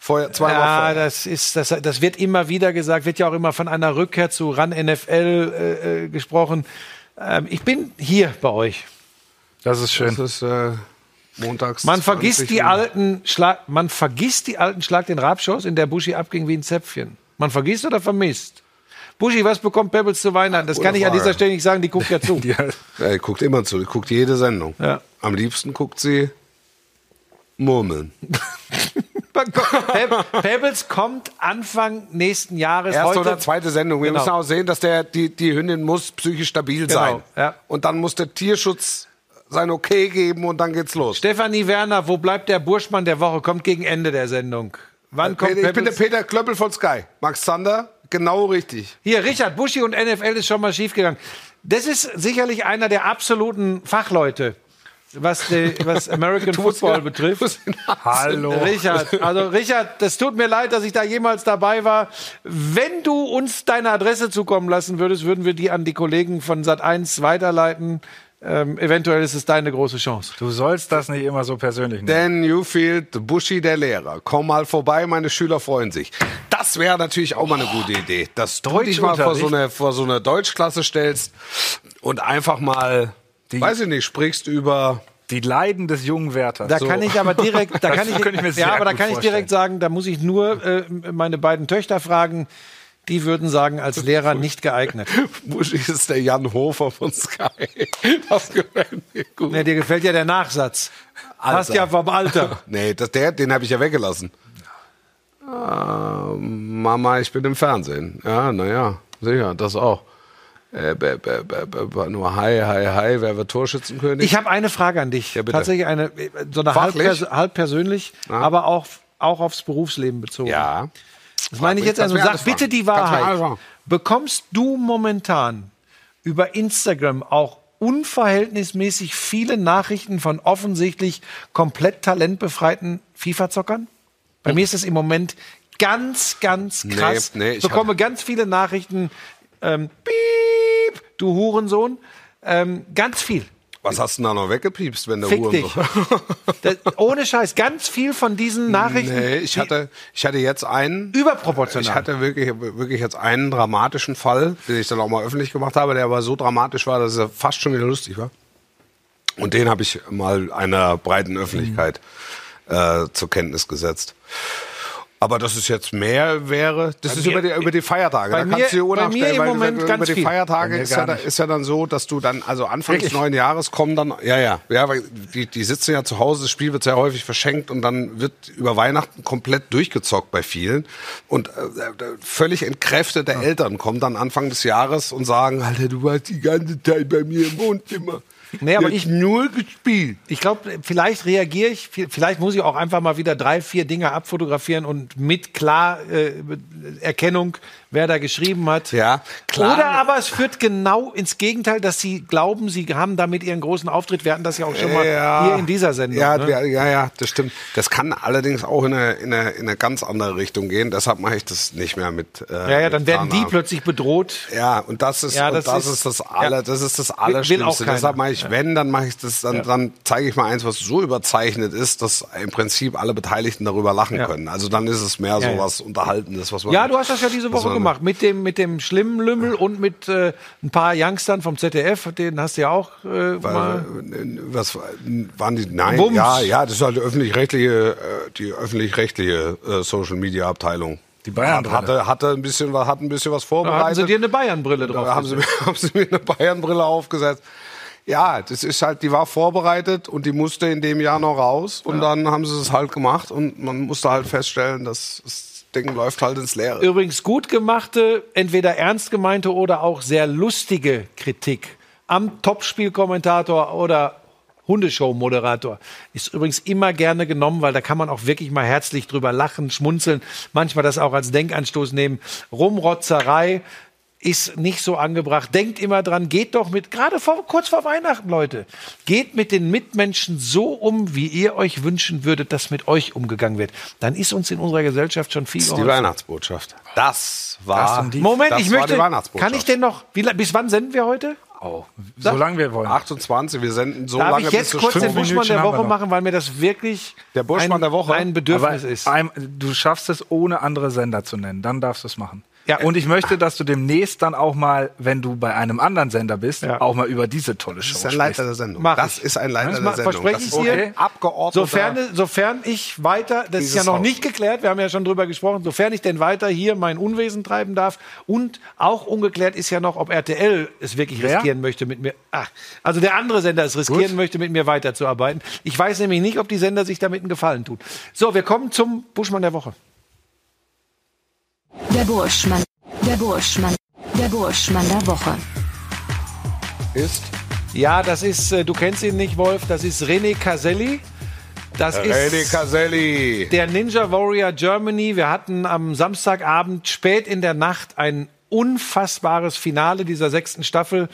Feuer, zweimal Ja, Feuer. das ist, das, das wird immer wieder gesagt, wird ja auch immer von einer Rückkehr zu RAN NFL äh, äh, gesprochen. Ähm, ich bin hier bei euch. Das ist schön. Das ist äh, montags. Man vergisst 20 die Uhr. alten Schlag, man vergisst die alten Schlag den Rabshows, in der Buschi abging wie ein Zäpfchen. Man vergisst oder vermisst? Buschi, was bekommt Pebbles zu Weihnachten? Das Gute kann ich an dieser Stelle nicht sagen, die guckt ja zu. Ja, Ja, die guckt immer zu, die guckt jede Sendung. Ja. Am liebsten guckt sie Murmeln. Peb- Pebbles kommt Anfang nächsten Jahres. Erste heute oder zweite Sendung. Wir Genau. müssen auch sehen, dass der, die, die Hündin muss psychisch stabil Genau, sein. ja. Und dann muss der Tierschutz sein Okay geben und dann geht's los. Stefanie Werner, wo bleibt der Burschmann der Woche? Kommt gegen Ende der Sendung. Wann kommt Peter, ich bin der? Peter Klöppel von Sky. Max Zander, genau richtig. Hier, Richard Buschi und NFL ist schon mal schiefgegangen. Das ist sicherlich einer der absoluten Fachleute, was, die, was American Football betrifft. Hallo. Richard, also Richard, das tut mir leid, dass ich da jemals dabei war. Wenn du uns deine Adresse zukommen lassen würdest, würden wir die an die Kollegen von Sat1 weiterleiten. Ähm, eventuell ist es deine große Chance. Du sollst das nicht immer so persönlich nehmen. Dan Newfield, Buschi der Lehrer. Komm mal vorbei, meine Schüler freuen sich. Das wäre natürlich auch mal eine gute Idee, dass du dich mal vor so, eine, vor so eine Deutschklasse stellst und einfach mal, weiß ich nicht, sprichst über Die Leiden des jungen Wärters. Da kann ich aber direkt, da kann ich, könnte ich mir sehr ja, aber da kann ich direkt sagen, da muss ich nur äh, meine beiden Töchter fragen. Die würden sagen, als Lehrer nicht geeignet. Buschi ist der Jan Hofer von Sky. Das gefällt mir gut. Nee, dir gefällt ja der Nachsatz. Passt ja vom Alter. Nee, das, der, den habe ich ja weggelassen. Ah, Mama, ich bin im Fernsehen. Ja, naja, sicher, das auch. Äh, b, b, b, nur hi, hi, hi, wer wird Torschützenkönig? Ich habe eine Frage an dich. Ja. Tatsächlich eine, so eine halb, pers halb persönlich, aber auch, auch aufs Berufsleben bezogen. ja. Das meine ich jetzt also. Sag bitte die Wahrheit. Bekommst du momentan über Instagram auch unverhältnismäßig viele Nachrichten von offensichtlich komplett talentbefreiten FIFA-Zockern? Bei mir ist es im Moment ganz, ganz Nee, krass. nee, ich ich bekomme ganz viele Nachrichten. Ähm, piep, du Hurensohn. Ähm, ganz viel. Was hast du denn da noch weggepiepst, wenn der Fick Huren dich. Das, ohne Scheiß, ganz viel von diesen Nachrichten. Nee, ich hatte, ich hatte jetzt einen. Überproportional. Ich hatte wirklich, wirklich jetzt einen dramatischen Fall, den ich dann auch mal öffentlich gemacht habe, der aber so dramatisch war, dass er fast schon wieder lustig war. Und den habe ich mal einer breiten Öffentlichkeit äh, zur Kenntnis gesetzt. Aber dass es jetzt mehr wäre, das Bei ist mir- über die, über die Feiertage. bei Da mir- kannst du dir bei mir im Moment über ganz die viel. Feiertage Bei mir ist ja, da, ist ja dann so, dass du dann, also Anfang des neuen Jahres kommen dann, ja, ja, ja, weil die, die sitzen ja zu Hause, das Spiel wird sehr häufig verschenkt und dann wird über Weihnachten komplett durchgezockt bei vielen. Und äh, völlig entkräftete Eltern kommen dann Anfang des Jahres und sagen, Alter, du warst die ganze Zeit bei mir im Wohnzimmer. Nee, aber ich- nur gespielt. Ich glaube, vielleicht reagiere ich, vielleicht muss ich auch einfach mal wieder drei, vier Dinge abfotografieren und mit klar äh, Erkennung, wer da geschrieben hat. Ja, klar. Oder aber es führt genau ins Gegenteil, dass sie glauben, sie haben damit ihren großen Auftritt. Wir hatten das ja auch schon mal hier in dieser Sendung. Ja, ne? ja, ja, ja, das stimmt. Das kann allerdings auch in eine, in eine, in eine ganz andere Richtung gehen. Deshalb mache ich das nicht mehr mit. Äh, ja, ja, dann werden die plötzlich bedroht. Ja, und das ist, Ja, das das, ist- ist, das aller, ja. das ist das Will- will auch Allerschlimmste. Deshalb mache ich, wenn, dann mache ich das, dann, dann zeige ich mal eins, was so überzeichnet ist, dass im Prinzip alle Beteiligten darüber lachen Ja. können. Also dann ist es mehr so Ja, ja. was Unterhaltendes, was man. Ja, du hast das ja diese Woche man- gemacht mit dem mit dem schlimmen Lümmel und mit äh, ein paar Youngstern vom ZDF. Den hast du ja auch äh, mal. Was waren die? Nein, Wumms. ja, ja, das ist halt die öffentlich-rechtliche, äh, die öffentlich-rechtliche äh, Social Media Abteilung. Die Bayern-Brille. hatte, hatte ein bisschen, was- hat ein bisschen was Da vorbereitet. hatten sie dir eine Bayern-Brille drauf. Da haben sie, mir, haben sie mir eine Bayern-Brille aufgesetzt. Ja, das ist halt, die war vorbereitet und die musste in dem Jahr noch raus. Und dann haben sie es halt gemacht und man musste halt feststellen, dass das Ding läuft halt ins Leere. Übrigens gut gemachte, entweder ernst gemeinte oder auch sehr lustige Kritik am Topspielkommentator oder Hundeshow-Moderator ist übrigens immer gerne genommen, weil da kann man auch wirklich mal herzlich drüber lachen, schmunzeln, manchmal das auch als Denkanstoß nehmen. Rumrotzerei ist nicht so angebracht. Denkt immer dran, geht doch mit, gerade vor, kurz vor Weihnachten, Leute, geht mit den Mitmenschen so um, wie ihr euch wünschen würdet, dass mit euch umgegangen wird. Dann ist uns in unserer Gesellschaft schon viel Das ist die. Weihnachtsbotschaft. Das war, Das die- Moment, das ich war möchte. die Weihnachtsbotschaft. Kann ich denn noch? Wie, bis wann senden wir heute? Oh, solange wir wollen. 28, wir senden so Darf lange, ich jetzt bis kurz es den fünf Buschmann der Woche machen, weil mir das wirklich Der Buschmann ein, der Woche? ein Bedürfnis Aber ist. ein, du schaffst es, ohne andere Sender zu nennen. Dann darfst du es machen. Ja. Und ich möchte, dass du demnächst dann auch mal, wenn du bei einem anderen Sender bist, Ja. auch mal über diese tolle Show Das ist ein sprichst. Leiter der Sendung. Mach das ich. ist ein Leiter Das der Sendung. verspreche Das ich ist dir. ein Abgeordneter. Sofern, sofern ich weiter, das ist ja noch Haus. nicht geklärt, wir haben ja schon drüber gesprochen, sofern ich denn weiter hier mein Unwesen treiben darf und auch ungeklärt ist ja noch, ob RTL es wirklich Wer? riskieren möchte mit mir. Ach, also der andere Sender es riskieren möchte, mit mir weiterzuarbeiten. Ich weiß nämlich nicht, ob die Sender sich damit einen Gefallen tun. So, wir kommen zum Buschmann der Woche. Der Burschmann. Der Burschmann. Der Burschmann der Woche. ist Ja, das ist, äh, du kennst ihn nicht, Wolf, das ist René Caselli. Das Rene ist Caselli. der Ninja Warrior Germany. Wir hatten am Samstagabend spät in der Nacht ein unfassbares Finale dieser sechsten Staffel.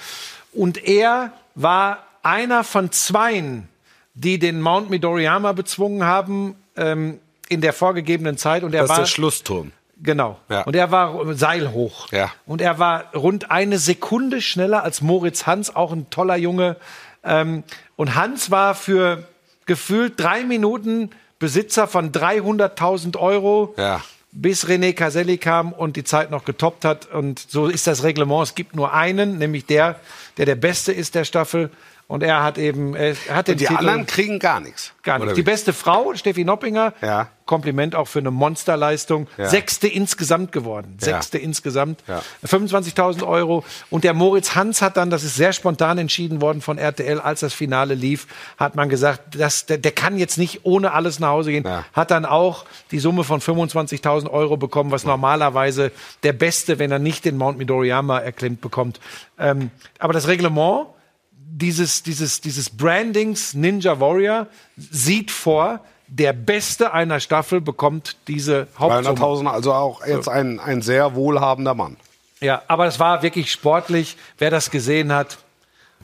Und er war einer von zweien, die den Mount Midoriyama bezwungen haben ähm, in der vorgegebenen Zeit. Und er Das ist war der Schlussturm. Genau. Ja. Und er war seilhoch. Ja. Und er war rund eine Sekunde schneller als Moritz Hans, auch ein toller Junge. Ähm, und Hans war für gefühlt drei Minuten Besitzer von 300.000 Euro. Ja. Bis René Caselli kam und die Zeit noch getoppt hat. Und so ist das Reglement. Es gibt nur einen, nämlich der, der der Beste ist der Staffel. Und er hat eben, er hat den Und die Titel. anderen kriegen gar nichts. Gar Oder nicht. wie? Die beste Frau, Steffi Noppinger. Ja. Kompliment auch für eine Monsterleistung. Ja. Sechste insgesamt geworden. Ja. Sechste insgesamt. Ja. 25.000 Euro. Und der Moritz Hans hat dann, das ist sehr spontan entschieden worden von RTL, als das Finale lief, hat man gesagt, das, der, der kann jetzt nicht ohne alles nach Hause gehen. Ja. Hat dann auch die Summe von 25.000 Euro bekommen, was normalerweise der Beste, wenn er nicht den Mount Midoriyama erklimmt, bekommt. Ähm, aber das Reglement dieses, dieses, dieses Brandings Ninja Warrior sieht vor, der Beste einer Staffel bekommt diese Hauptsumme. 300.000, also auch jetzt ein, ein sehr wohlhabender Mann. Ja, aber es war wirklich sportlich. Wer das gesehen hat,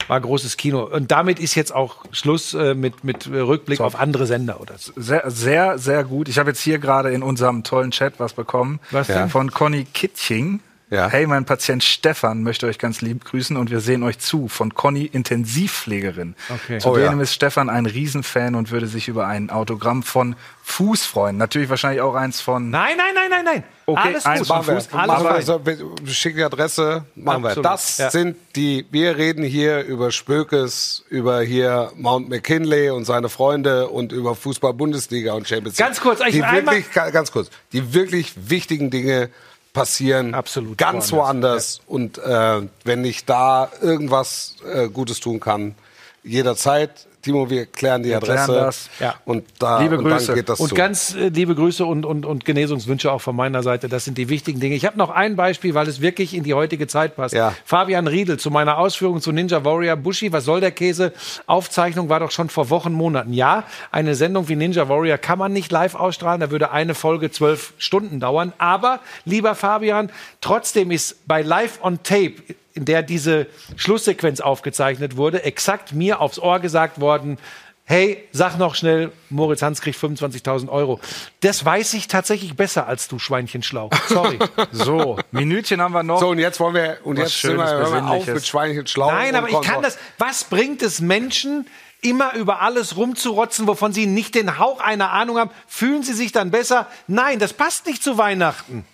war großes Kino. Und damit ist jetzt auch Schluss äh, mit, mit Rückblick auf andere Sender oder so. Sehr, sehr, sehr gut. Ich habe jetzt hier gerade in unserem tollen Chat was bekommen. Was denn? Von Conny Kitching. Ja. Hey, mein Patient Stefan möchte euch ganz lieb grüßen und wir sehen euch zu von Conny Intensivpflegerin. Okay. Zudem Oh, ja. ist Stefan ein Riesenfan und würde sich über ein Autogramm von Fuß freuen. Natürlich wahrscheinlich auch eins von. Nein, nein, nein, nein, nein. Okay, Alles eins von wir. Fuß. Alles machen wir. fein. So, wir schicken die Adresse, machen Absolut, wir. Das ja. sind die, wir reden hier über Spökes, über hier Mount McKinley und seine Freunde und über Fußball-Bundesliga und Champions League. Ganz kurz, ich- die einmal- wirklich, ga- ganz kurz, die wirklich wichtigen Dinge passieren Absolut ganz woanders. woanders. Und äh, wenn ich da irgendwas äh, Gutes tun kann, jederzeit. Timo, wir klären die Wir Adresse. klären das. Ja. Und, da, Liebe und Grüße. dann geht das und zu. ganz äh, liebe Grüße und, und, und Genesungswünsche auch von meiner Seite. Das sind die wichtigen Dinge. Ich habe noch ein Beispiel, weil es wirklich in die heutige Zeit passt. Ja. Fabian Riedel zu meiner Ausführung zu Ninja Warrior. Bushi, was soll der Käse? Aufzeichnung war doch schon vor Wochen, Monaten. Ja, eine Sendung wie Ninja Warrior kann man nicht live ausstrahlen. Da würde eine Folge zwölf Stunden dauern. Aber, lieber Fabian, trotzdem ist bei Live on Tape in der diese Schlusssequenz aufgezeichnet wurde, exakt mir aufs Ohr gesagt worden, hey, sag noch schnell, Moritz Hans kriegt 25.000 Euro. Das weiß ich tatsächlich besser als du, Schweinchenschlau. Sorry. So, Minütchen haben wir noch. So, und jetzt wollen wir, und Was jetzt sind wir, hören wir auf mit Schweinchen schlau. Nein, aber ich kann das. Was bringt es Menschen, immer über alles rumzurotzen, wovon sie nicht den Hauch einer Ahnung haben? Fühlen sie sich dann besser? Nein, das passt nicht zu Weihnachten.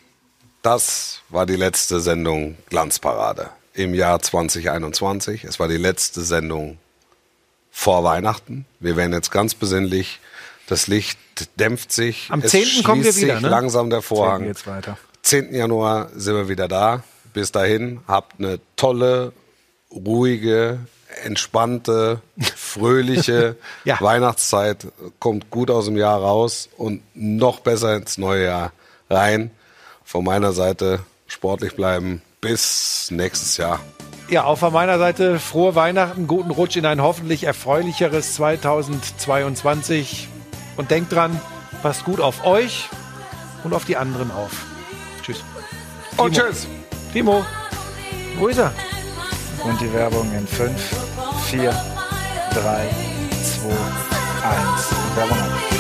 Das war die letzte Sendung Glanzparade im Jahr 2021. Es war die letzte Sendung vor Weihnachten. Wir werden jetzt ganz besinnlich. Das Licht dämpft sich. Am Es 10. kommen wir wieder, ne? langsam der Vorhang. geht's weiter. 10. Januar sind wir wieder da. Bis dahin habt eine tolle, ruhige, entspannte, fröhliche Ja. Weihnachtszeit. Kommt gut aus dem Jahr raus und noch besser ins neue Jahr rein. Von meiner Seite sportlich bleiben. Bis nächstes Jahr. Ja, auch von meiner Seite frohe Weihnachten, guten Rutsch in ein hoffentlich erfreulicheres 2022. Und denkt dran, passt gut auf euch und auf die anderen auf. Tschüss. Und Timo. tschüss. Timo, wo ist er? Und die Werbung in 5, 4, 3, 2, 1. Werbung ab.